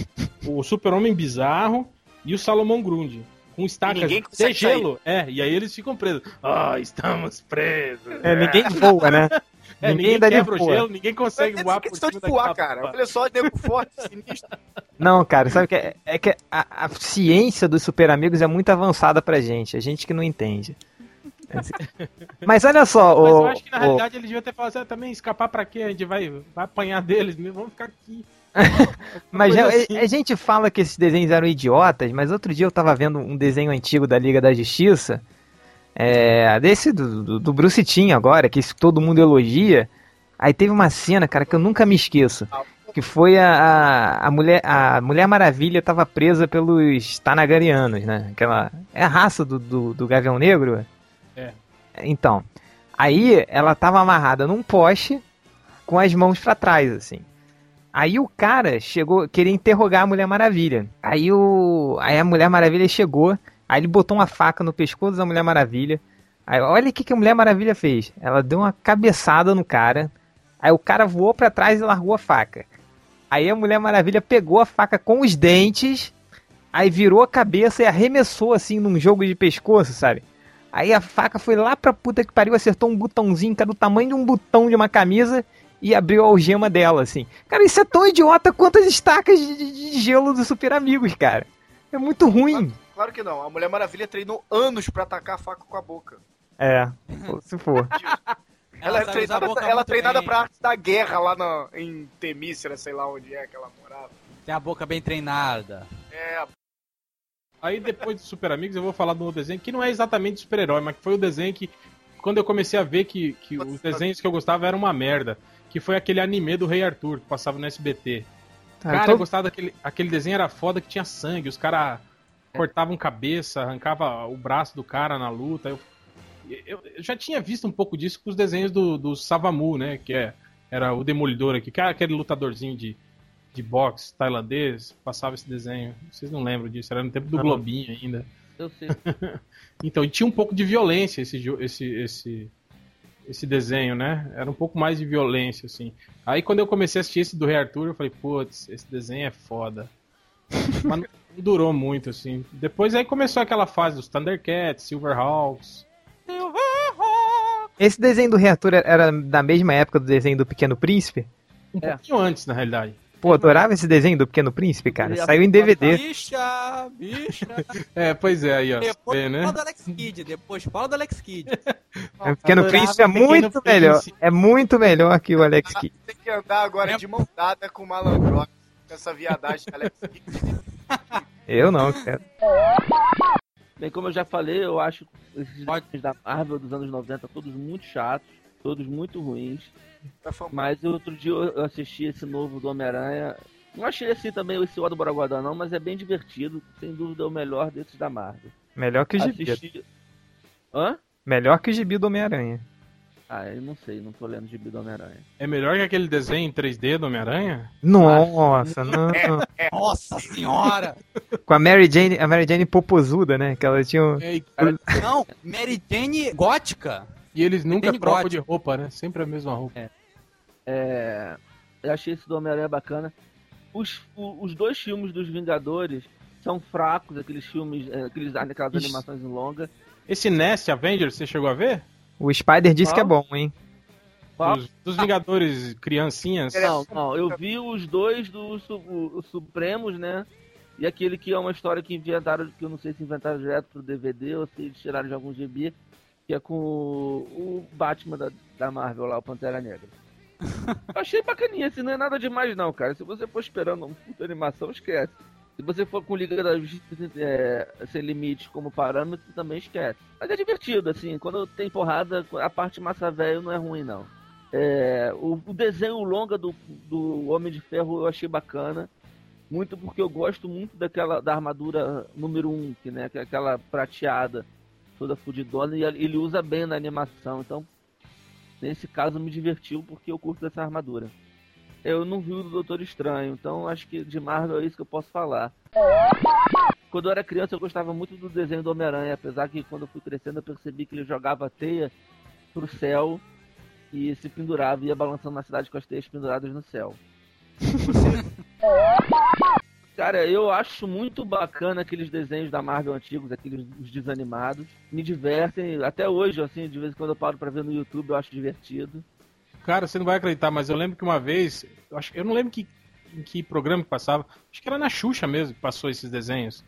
o, o Super-Homem Bizarro e o Salomão Grundy. Com estacas de gelo. É, e aí eles ficam presos. Ah, estamos presos. É, ninguém voa, né? É, ninguém ninguém, quebra o voa. gelo, ninguém consegue É voar por questão de cima voar, cara. Olha só, nego forte, sinistro. Não, cara, sabe o que é? É que a, a ciência dos super amigos é muito avançada pra gente, a gente que não entende. Assim. Mas olha só, Mas o, eu acho que na o- realidade eles deviam ter falado assim, "Ah, também escapar pra quê? A gente vai, vai apanhar deles vamos ficar aqui. mas já- assim. a, gente fala que esses desenhos eram idiotas, mas outro dia eu tava vendo um desenho antigo da Liga da Justiça, é, desse do, do, do Bruce Timm agora, que todo mundo elogia. Aí teve uma cena, cara, que eu nunca me esqueço. Que foi a, a, a mulher a Mulher Maravilha tava presa pelos Tanagarianos, né? Aquela, é a raça do, do, do Gavião Negro? Então, aí ela tava amarrada num poste com as mãos pra trás, assim. Aí o cara chegou, queria interrogar a Mulher Maravilha. Aí, o, aí a Mulher Maravilha chegou, aí ele botou uma faca no pescoço da Mulher Maravilha. Aí olha o que, que a Mulher Maravilha fez. Ela deu uma cabeçada no cara. Aí o cara voou pra trás e largou a faca. Aí a Mulher Maravilha pegou a faca com os dentes, aí virou a cabeça e arremessou assim num jogo de pescoço, sabe? Aí a faca foi lá pra puta que pariu, acertou um botãozinho que era do tamanho de um botão de uma camisa e abriu a algema dela, assim. Cara, isso é tão idiota quanto as estacas de, de- de gelo dos Super Amigos, cara. É muito ruim. Claro que não. A Mulher Maravilha treinou anos pra atacar a faca com a boca. É, se for. Ela, é sabe usar a treinada, ela é treinada bem. pra arte da guerra lá na, em Temícera, sei lá onde é que ela morava. Tem a boca bem treinada. É, Aí depois de Super Amigos eu vou falar de um desenho que não é exatamente super-herói, mas que foi o desenho que, quando eu comecei a ver que, que os desenhos que eu gostava eram uma merda, que foi aquele anime do Rei Arthur, que passava no SBT. Tá, Cara, todo- eu gostava daquele aquele desenho, era foda que tinha sangue, os caras cortavam cabeça, arrancava o braço do cara na luta. Eu, eu, eu já tinha visto um pouco disso com os desenhos do, do Savamu, né? Que é, era o Demolidor aqui, que era aquele lutadorzinho de, de boxe tailandês, passava esse desenho. Vocês não lembram disso, era no tempo do Não. Globinho ainda. Eu sei. Então, e tinha um pouco de violência esse, esse, esse, esse desenho, né? Era um pouco mais de violência, assim. Aí quando eu comecei a assistir esse do Rei Arthur, eu falei, putz, esse desenho é foda. Mas não durou muito, assim. Depois aí começou aquela fase dos Thundercats, Silverhawks. Esse desenho do reator era da mesma época do desenho do Pequeno Príncipe? Um É. pouquinho antes, na realidade. Pô, adorava esse desenho do Pequeno Príncipe, cara. Saiu em DVD. Bicha, bicha. É, pois é, aí, ó. Depois Vê, né? fala do Alex Kidd, depois fala do Alex Kidd. O Pequeno Príncipe é muito Príncipe. melhor. É muito melhor que o Alex Kidd. tem que andar agora de mão dada com o malandro. Com essa viadagem da Alex Kidd. Eu não, cara. Bem, como eu já falei, eu acho esses da Marvel dos anos 90 todos muito chatos, todos muito ruins. Tá. Mas outro dia eu assisti esse novo do Homem-Aranha. Não achei assim também esse O do Borogodó não, mas é bem divertido. Sem dúvida é o melhor desses da Marvel. Melhor que o gibi. Assisti... Hã? Melhor que o gibi do Homem-Aranha. Ah, eu não sei, não tô lendo o gibi do Homem-Aranha. É melhor que aquele desenho em 3D do Homem-Aranha? Nossa, não. Nossa senhora! Com a Mary Jane, a Mary Jane popozuda, né? Que ela tinha. um- É, Não, Mary Jane gótica. E eles nunca trocam de roupa, né? Sempre a mesma roupa. É, eu achei esse do Homem-Aranha bacana. Os, o- os dois filmes dos Vingadores são fracos, aqueles filmes, é, aqueles, aquelas Ixi. animações em longa. Esse Nest Avengers, você chegou a ver? O Spider disse que é bom, hein? Qual? Dos, dos Vingadores criancinhas. Não, não, eu vi os dois dos Supremos, né? E aquele que é uma história que inventaram, que eu não sei se inventaram direto pro DVD ou se eles tiraram de algum GB, que é com o, o Batman da, da Marvel lá, o Pantera Negra. Eu achei bacaninha, assim, não é nada demais não, cara. Se você for esperando uma puta animação, esquece. Se você for com Liga da Justiça é, sem limites como parâmetro, também esquece. Mas é divertido, assim, quando tem porrada, a parte massa velho não é ruim, não. É, o, o, desenho longa do, do Homem de Ferro eu achei bacana. Muito porque eu gosto muito daquela da armadura número 1, um, que, né, que é aquela prateada, toda fudidona, e ele usa bem na animação. Então, nesse caso, me divertiu porque eu curto essa armadura. Eu não vi o do Doutor Estranho, então acho que de Marvel é isso que eu posso falar. Quando eu era criança, eu gostava muito do desenho do Homem-Aranha, apesar que quando eu fui crescendo, eu percebi que ele jogava teia pro céu e se pendurava, ia balançando na cidade com as teias penduradas no céu. Cara, eu acho muito bacana aqueles desenhos da Marvel antigos, aqueles os desanimados. Me divertem, até hoje, assim, de vez em quando eu paro pra ver no YouTube, eu acho divertido. Cara, você não vai acreditar, mas eu lembro que uma vez, eu, acho, eu não lembro que, em que programa que passava, acho que era na Xuxa mesmo que passou esses desenhos.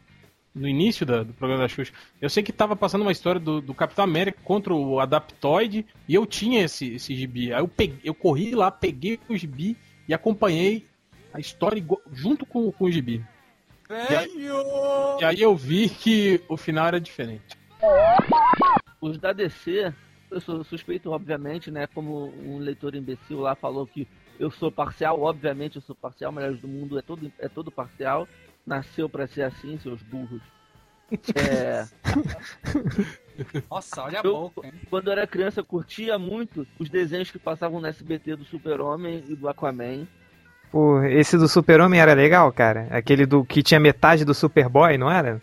No início da, do programa da Xuxa. Eu sei que tava passando uma história do, do Capitão América contra o Adaptoid e eu tinha esse, esse gibi. Aí eu, peguei, eu corri lá, peguei o gibi e acompanhei a história junto com, com o gibi. E aí, e aí eu vi que o final era diferente. Os da DC, eu sou suspeito, obviamente, né? Como um leitor imbecil lá falou que eu sou parcial, obviamente eu sou parcial, Melhores do Mundo é todo, é todo parcial. Nasceu para ser assim, seus burros. É... Nossa, olha a eu, boca, hein? Quando eu era criança, eu curtia muito os desenhos que passavam no SBT do Super-Homem e do Aquaman. Pô, esse do Super-Homem era legal, cara. Aquele do que tinha metade do Superboy, não era?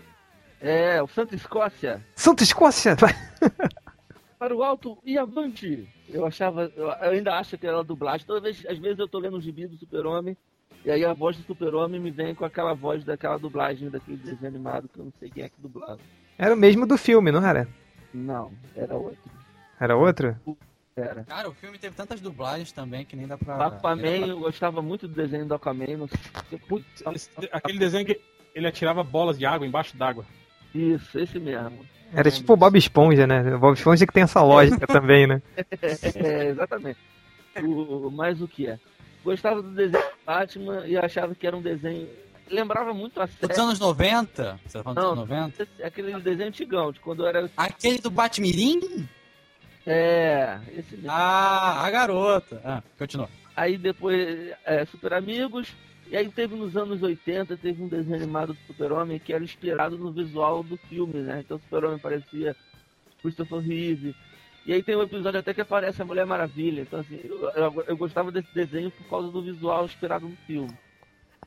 É, o Santa Escócia. Santa Escócia! Para o alto e avante! Eu achava, eu ainda acho que era dublagem. Toda vez, às vezes eu tô lendo um gibi do Super-Homem e aí a voz do Super-Homem me vem com aquela voz daquela dublagem daquele desenho animado que eu não sei quem é que dublava. Era o mesmo do filme, não era? Não, era outro. Era outro? Era. Cara, o filme teve tantas dublagens também que nem dá pra. O Aquaman, eu gostava muito do desenho do Aquaman. Não sei... Putz, esse, aquele desenho que ele atirava bolas de água embaixo d'água. Isso, esse mesmo. Era tipo o Bob Esponja, né? O Bob Esponja que tem essa lógica também, né? é, exatamente. O, mais o que é? Gostava do desenho do Batman e achava que era um desenho. Lembrava muito a série. Dos anos 90? Você tá falando Não, dos anos 90? Aquele desenho antigão, de quando eu era. Aquele do Batmirim? É, esse mesmo. Ah, a garota. Ah, continua. Aí depois, é, Super Amigos. E aí teve nos anos 80, teve um desenho animado do Super-Homem que era inspirado no visual do filme, né? Então o Super-Homem parecia Christopher Reeve. E aí tem um episódio até que aparece a Mulher Maravilha. Então assim, eu, eu, eu gostava desse desenho por causa do visual inspirado no filme.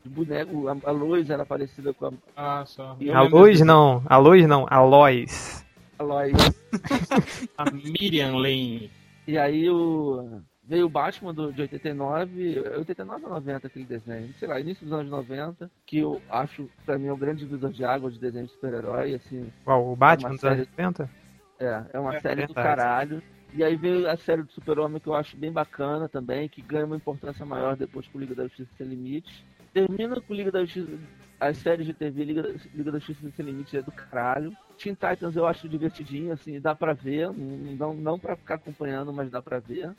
O boneco, a, a Lois era parecida com a... Ah, só. E A desse- não, a Lois não, a Lois. A Lois. A Miriam Lane. E aí o... veio o Batman do, de 89, 89 ou 90 aquele desenho, sei lá, início dos anos 90, que eu acho, pra mim, é o grande divisor de água de desenho de super-herói, assim, Qual, o Batman Uma dos anos série- 90? é, é uma É série do verdade. caralho. E aí veio a série do Super-Homem que eu acho bem bacana também, que ganha uma importância maior depois com Liga da Justiça Sem Limites. Termina com Liga da Justiça, as séries de TV Liga, da- Liga da Justiça Sem Limites é do caralho. Teen Titans eu acho divertidinho, assim, dá pra ver, não, não pra ficar acompanhando, mas dá pra ver.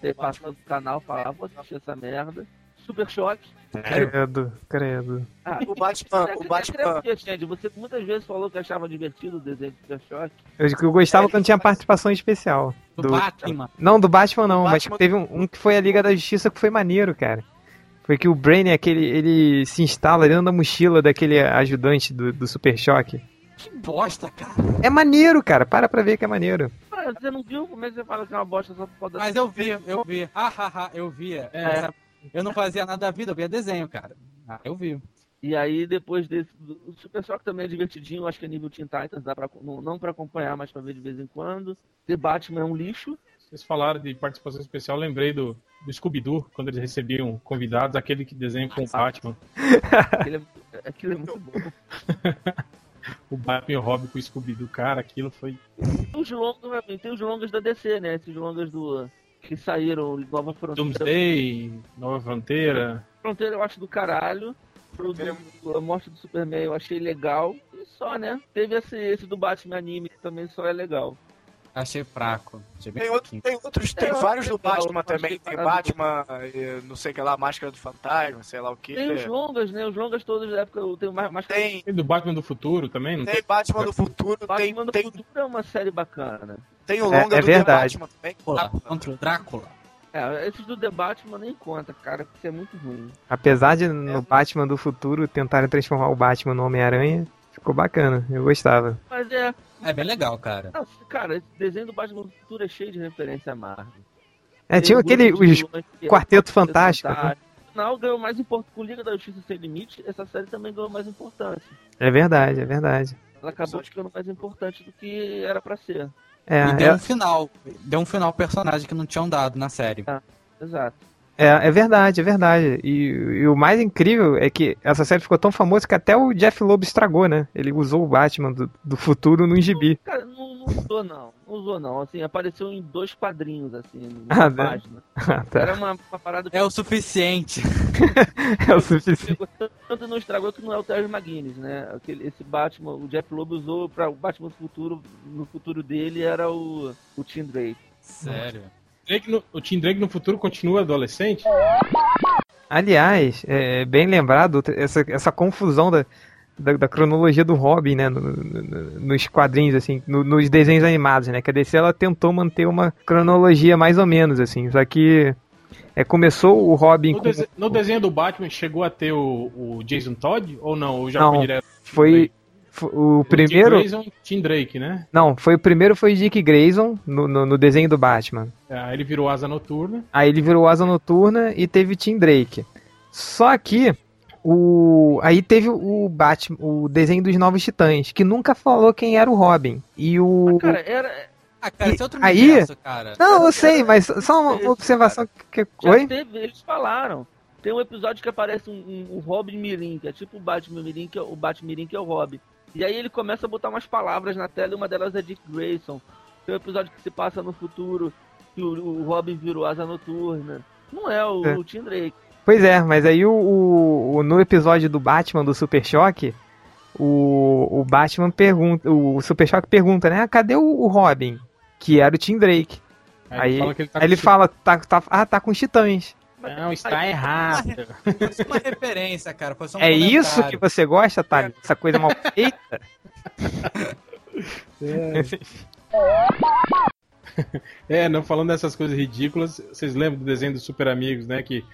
Você passa no canal, fala, ah, vou assistir essa merda. Super Choque. Credo, credo. Ah, O Batman, você o quer Batman, Xande? Você muitas vezes falou que achava divertido o desenho do Super Choque. Eu, eu gostava quando tinha participação especial. Do, Do- Batman. Não, do Batman não, Do mas Batman- teve um, um que foi a Liga da Justiça que foi maneiro, cara. Foi que o Brainiac, ele, ele se instala dentro da mochila daquele ajudante do, do Super Choque. Que bosta, cara. É maneiro, cara. Para pra ver que é maneiro. Ah, você não viu? Como é que você fala que é uma bosta só por causa Mas eu vi, eu vi. Ah, ah, ah, eu via. É. Eu não fazia nada da vida, eu via desenho, cara. Ah, eu vi. E aí, depois desse. O Super Choque também é divertidinho, acho que é nível Teen Titans, dá pra, não, não pra acompanhar, mas pra ver de vez em quando. The Batman é um lixo. Vocês falaram de participação especial, eu lembrei do, do Scooby-Doo, quando eles recebiam convidados, aquele que desenha com o Batman. Aquele é, aquilo é muito bom. O Batman e o Robin com o Scooby-Doo, cara, aquilo foi. Tem os longas, tem os longas da DC, né? Esses longas do. Que saíram, Nova Fronteira. Doomsday, Nova Fronteira. Fronteira eu acho do caralho. Pro do- a morte do Superman eu achei legal. E só, né? Teve esse, esse do Batman anime que também só é legal. Achei fraco. Achei Tem, outro, tem outros, tem É, vários do Batman também. Tem. Batman, eh, não sei o que lá, Máscara do Fantasma, sei lá o que. Tem os longas, né? Os longas todos da época. eu tenho mais, Tem, Tem do Batman do futuro também? Não tem? tem Batman do Futuro, tem, Batman do tem, Futuro é uma série bacana. tem o É- longa é do verdade. The Batman também. Drácula, Drácula. contra o Drácula. É, esses do The Batman nem conta, cara, porque é muito ruim. Apesar de no Batman do futuro tentarem transformar o Batman no Homem-Aranha, ficou bacana. Eu gostava. Mas é, É bem legal, cara. não, cara, esse desenho do Batman do Futuro é cheio de referência a Marvel. É, tinha um aquele. Os é Quarteto Fantástico. né? Fantástico. No final ganhou mais importância. Com Liga da Justiça Sem Limite, essa série também ganhou mais importância. É verdade, é verdade. Ela acabou ficando mais importante do que era pra ser. É, e deu é, um final. Deu um final personagem que não tinham dado na série. Exato. É, é verdade, é verdade. E, e o mais incrível é que essa série ficou tão famosa que até o Jeff Loeb estragou, né? Ele usou o Batman do, do futuro num gibi. Cara, não, não usou não. Não usou não. Assim, apareceu em dois quadrinhos, assim, Ah, numa né? página. Ah, tá. Era uma, uma parada É o suficiente. É o suficiente. tanto não estragou que não é o Terry McGuinness, né? Aquele, esse Batman, o Jeff Loeb usou para o Batman do futuro, no futuro dele era o, o Tim Drake. Sério. Drake no- o Tim Drake no futuro continua adolescente? Aliás, é bem lembrado essa, essa confusão da, da, da cronologia do Robin, né? no- no- nos quadrinhos, assim, no- nos desenhos animados, né? Que a DC ela tentou manter uma cronologia mais ou menos, assim. Só que é, começou o Robin No, com, dese- no desenho do Batman chegou a ter o, o Jason Todd ou não? Ou já Não, foi direto? Foi O primeiro. Tim Grayson, Tim Drake, né? Não, foi o primeiro foi Dick Grayson no, no, no desenho do Batman. Aí ele virou Asa Noturna. Aí ele virou Asa Noturna e teve Tim Drake. Só que o aí teve o Batman, o desenho dos Novos Titãs, que nunca falou quem era o Robin. E o Cara, era. Ah, cara, E esse é outro aí- universo, cara. Não, eu sei, mas só uma Esse, observação que Já Oi? teve, eles falaram. Tem um episódio que aparece um, um, um Robin Mirim, que é tipo o Batman Mirim, que é o Batman Mirim, que é o Robin. E aí ele começa a botar umas palavras na tela e uma delas é Dick Grayson. Tem um episódio que se passa no futuro que o, o Robin virou asa noturna. Não é o, É. o Tim Drake. Pois é, mas aí o, o- o- no episódio do Batman do Super Choque, o, o Batman pergunta, o Super Choque pergunta, né? Ah, cadê o, o Robin? Que era o Tim Drake. Aí- ele fala que ele tá Aí ele com- fala, tá, tá, ah, tá com os titãs. Não, está errado. Foi só uma referência, cara. Foi só um é isso que comentário. você gosta, Thales? Essa coisa mal feita? É, não falando dessas coisas ridículas, vocês lembram do desenho dos Super Amigos, né? Que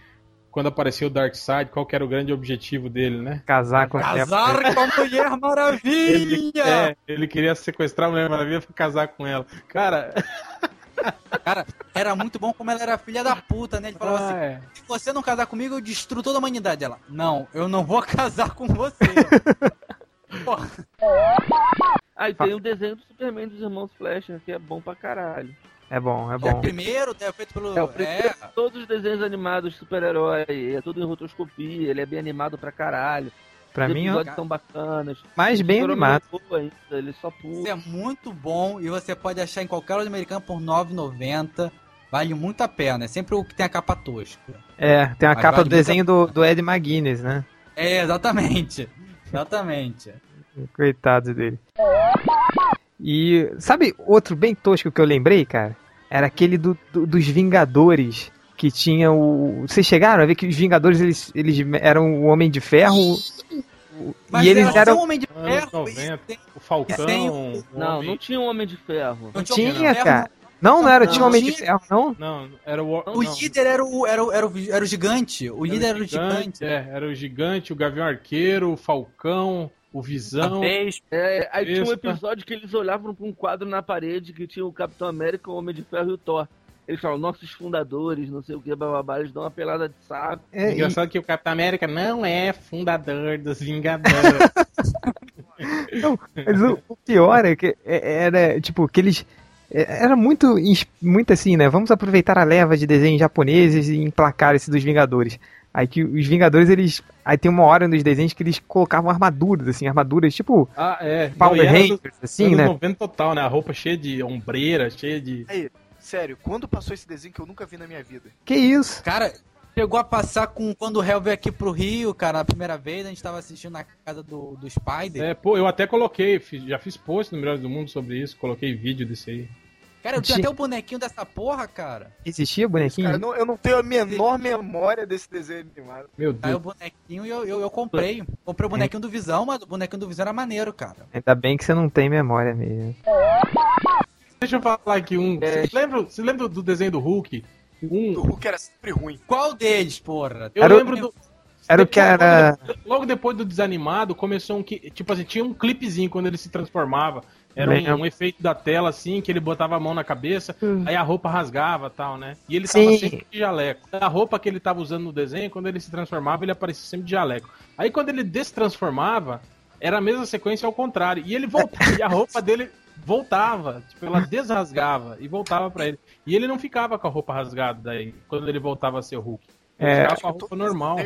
quando apareceu o Darkseid, qual que era o grande objetivo dele, né? Casar com Casar com a Mulher Ele, Maravilha! é, ele queria sequestrar a Mulher Maravilha pra casar com ela. Cara, Cara, era muito bom como ela era filha da puta, né? Ele falava assim: ah, é. se você não casar comigo, eu destruo toda a humanidade. Ela, não, eu não vou casar com você. Porra, Aí tem o desenho do Superman dos irmãos Fleischer, que é bom pra caralho. É bom, é é o bom. primeiro, é feito pelo. É o primeiro É, todos os desenhos animados de super-herói, é tudo em rotoscopia, ele é bem animado pra caralho. Pra Os mim, episódios são bacanas. mais bem animado. ainda, ele só Isso pula. é muito bom e você pode achar em qualquer loja americana por R$ 9,90. Vale muito a pena. É sempre o que tem a capa tosca. É, tem a Mas capa vale do desenho do, do Ed McGuinness, né? É, exatamente. Exatamente. Coitado dele. E sabe outro bem tosco que eu lembrei, cara? Era aquele do, do- dos Vingadores. Que tinha o. Vocês chegaram a ver que os Vingadores eles, eles eram o Homem de Ferro. o- Mas e eles era eram. um homem de ferro. 90. e tem- O Falcão. Tem o Não, Homem- não tinha um Homem de Ferro. não tinha, Tinha, ferro, cara. Não, não era, Não, tinha Homem de tinha. Ferro, não. Não, era o. O não. líder era o, era, o, era, o, era o gigante. O líder era o gigante. É, era o gigante, o Gavião Arqueiro, o Falcão, o Visão. É, aí tinha um episódio que eles olhavam pra um quadro na parede que tinha o Capitão América, o Homem de Ferro e o Thor. Eles falam, nossos fundadores, não sei o que, bababá, eles dão uma pelada de saco. É, e- Engraçado que o Capitão América não é fundador dos Vingadores. Mas o, o pior é que é- era, tipo, que eles. é- Era muito, muito assim, né? Vamos aproveitar a leva de desenhos japoneses e emplacar esse dos Vingadores. Aí que os Vingadores, eles. Aí tem uma hora nos desenhos que eles colocavam armaduras, assim, armaduras tipo ah, é. Power Não, e era do- Rangers, assim, né? 90 total, né? A roupa cheia de ombreira, cheia de. Aí, sério, quando passou esse desenho que eu nunca vi na minha vida? Que isso? Cara, chegou a passar com quando o Hell veio aqui pro Rio, cara, a primeira vez, a gente tava assistindo na casa do, do Spider. É, pô, eu até coloquei, já fiz post no Melhores do Mundo sobre isso, coloquei vídeo desse aí. Cara, eu tenho Gente. até o bonequinho dessa porra, cara. Existia bonequinho? Cara, eu não, eu não tenho a menor memória desse desenho animado. Meu Aí o Deus. bonequinho e eu, eu, eu comprei. Comprei o bonequinho do Visão, mas o bonequinho do Visão era maneiro, cara. Ainda bem que você não tem memória mesmo. Deixa eu falar aqui um. É. Você lembra, você lembra do desenho do Hulk? O Um, Hulk era sempre ruim. Qual deles, porra? eu Era o- lembro do. Era o que Depois, era. Logo, de- logo depois do desanimado, começou um que. Tipo assim, tinha um clipezinho quando ele se transformava. Era um, um efeito da tela, assim, que ele botava a mão na cabeça, aí a roupa rasgava e tal, né? E ele tava Sim. sempre de jaleco. A roupa que ele tava usando no desenho, quando ele se transformava, ele aparecia sempre de jaleco. Aí quando ele destransformava, era a mesma sequência ao contrário. E ele voltava, e a roupa dele voltava. Tipo, ela desrasgava e voltava pra ele. E ele não ficava com a roupa rasgada daí, quando ele voltava a ser o Hulk. Ele É. ficava com a roupa normal.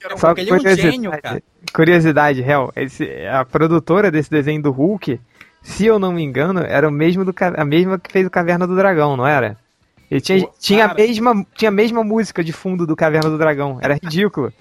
Era um Só ele é um curiosidade, gênio, cara. curiosidade, real. Esse, a produtora desse desenho do Hulk, se eu não me engano, era o mesmo do, a mesma que fez o Caverna do Dragão, não era? Ele tinha, Pô, tinha, a mesma, tinha a mesma música de fundo do Caverna do Dragão. Era ridículo.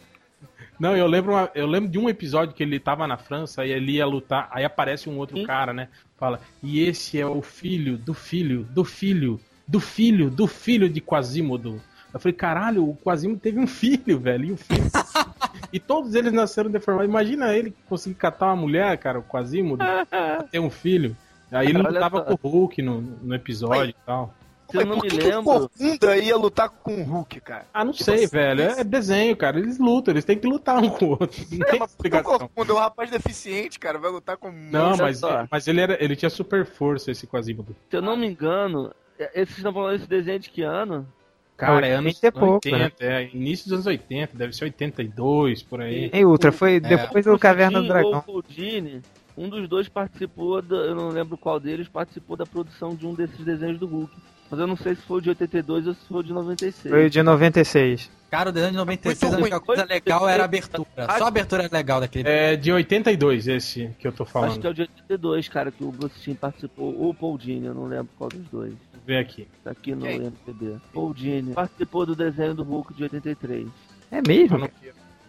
Não, eu lembro, uma- eu lembro de um episódio que ele tava na França e ele ia lutar, aí aparece um outro cara, né? Fala, e esse é o filho do filho, do filho, do filho, do filho de Quasimodo. Eu falei, caralho, o Quasimodo teve um filho, velho, e o filho. e todos eles nasceram deformados. Imagina ele conseguir catar uma mulher, cara, o Quasimodo, pra ter um filho. Aí ele Olha lutava só. com o Hulk no, no episódio e tal. Se eu não Por me que, que o lembro. Corcunda ia lutar com o Hulk, cara? Ah, não Tipo sei, assim, velho. É desenho, cara. Eles lutam, eles têm que lutar um com o outro. Não É, tem mas por que o explicação. Corcunda é um rapaz deficiente, cara. Vai lutar com um Não, mas, só. mas ele, era, ele tinha super força, esse Quasimodo. Se eu não me engano, é- esses estão falando desse desenho de que ano? Cara, é 80 anos e pouco, 80, é início dos anos 80, deve ser 82, por aí. Ei, Ultra, foi depois do Caverna do Dragão. o Dini, um dos dois participou, da, eu não lembro qual deles, participou da produção de um desses desenhos do Hulk. Mas eu não sei se foi o de 82 ou se foi o de 96. Foi o de 96. Cara, o desenho de 96, Muito a única coisa legal era a abertura. Só a abertura era legal daquele. É de 82 esse que eu tô Acho falando. que é o de 82, cara, que o Bruce Timm participou, ou o Paul Dini, eu não lembro qual dos dois. Ver aqui. Tá aqui no? MPB. Paul Dini participou do desenho do Hulk de 83. É Tá mesmo? no,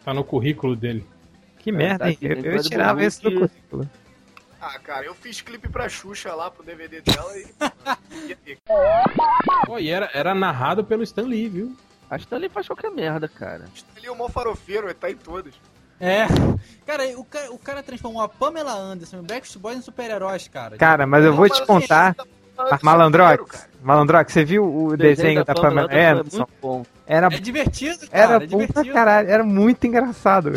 tá no currículo dele. Que É, merda, tá hein? Eu, eu tirava esse do currículo. Ah, cara, eu fiz clipe pra Xuxa lá pro DVD dela e. Pô, e era, era narrado pelo Stan Lee, viu? A Stanley faz qualquer merda, cara. Ele é o mó farofeiro, ele tá em todas. É. Cara, o cara, o cara transformou a Pamela Anderson e o Backstreet Boys em super-heróis, cara. Cara, mas eu vou te assim, contar. tá Mas Malandrox. Malandrox, você viu o desenho da Pamela Anderson é Anderson? muito bom. Era, É divertido, cara. era é bom pra divertido. caralho, era muito engraçado.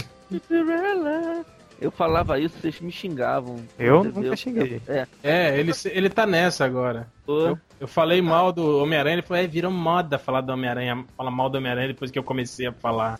Eu falava isso, vocês me xingavam. Eu Entendeu? nunca xinguei. É, É, ele, ele tá nessa agora. Eu, eu falei mal do Homem-Aranha, ele falou, é, virou moda falar do Homem-Aranha, falar mal do Homem-Aranha depois que eu comecei a falar.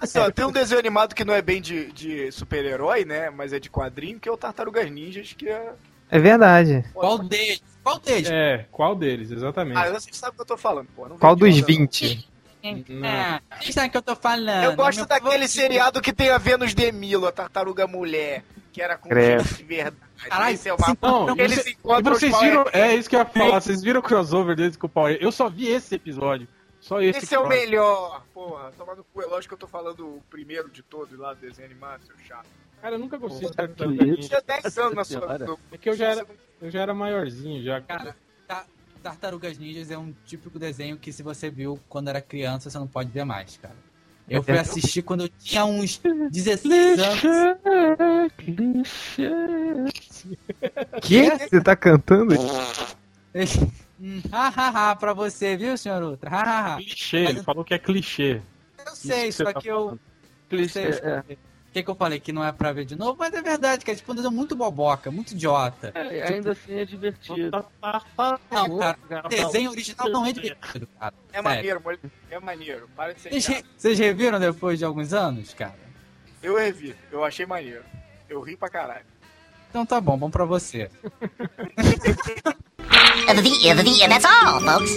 Assim, ó, tem um desenho animado que não é bem de, de super-herói, né? Mas é de quadrinho, que é o Tartarugas Ninjas, que é. É verdade. Qual deles? Qual deles? É, qual deles, exatamente. Ah, você sabe o que eu tô falando, pô. não Qual dos onda, não. 20? Não. Ah, vocês sabem o que eu tô falando. Eu gosto Meu daquele favorito. seriado que tem a Vênus de Milo, a tartaruga mulher, que era com gente de verdade. Caralho, Esse é uma... Não, e Eles você- encontram vocês viram, é isso que eu ia falar, vocês viram o crossover deles com o Power Eu só vi esse episódio, só esse. Esse é o melhor, porra. Tomando cu, é lógico que eu tô falando o primeiro de todos lá do desenho animado, seu chato. Cara, eu nunca gostei de Tartaruga Ninja. Tinha 10 anos na sua no- É que eu já era, eu já era maiorzinho já. Cara, Ta- Tartarugas Ninjas é um típico desenho que se você viu quando era criança, você não pode ver mais, cara. Eu fui assistir quando eu tinha uns 16 anos. Que? Você tá cantando? Hum, Hahaha, pra você, viu, senhor Ultra? Hahaha. Clichê, ele falou que é clichê. Eu sei, só tá que eu. eu sei, É, O que, que eu falei? Que não é pra ver de novo, mas é verdade, que é tipo desenho muito boboca, muito idiota. é, ainda assim é divertido. Não, cara, desenho original não é divertido, cara. É Sério. maneiro, é maneiro. Para de ser vocês reviram depois de alguns anos, cara? Eu revi, eu achei maneiro. Eu ri pra caralho. Então tá bom, bom pra você. The, the, the, that's all, folks.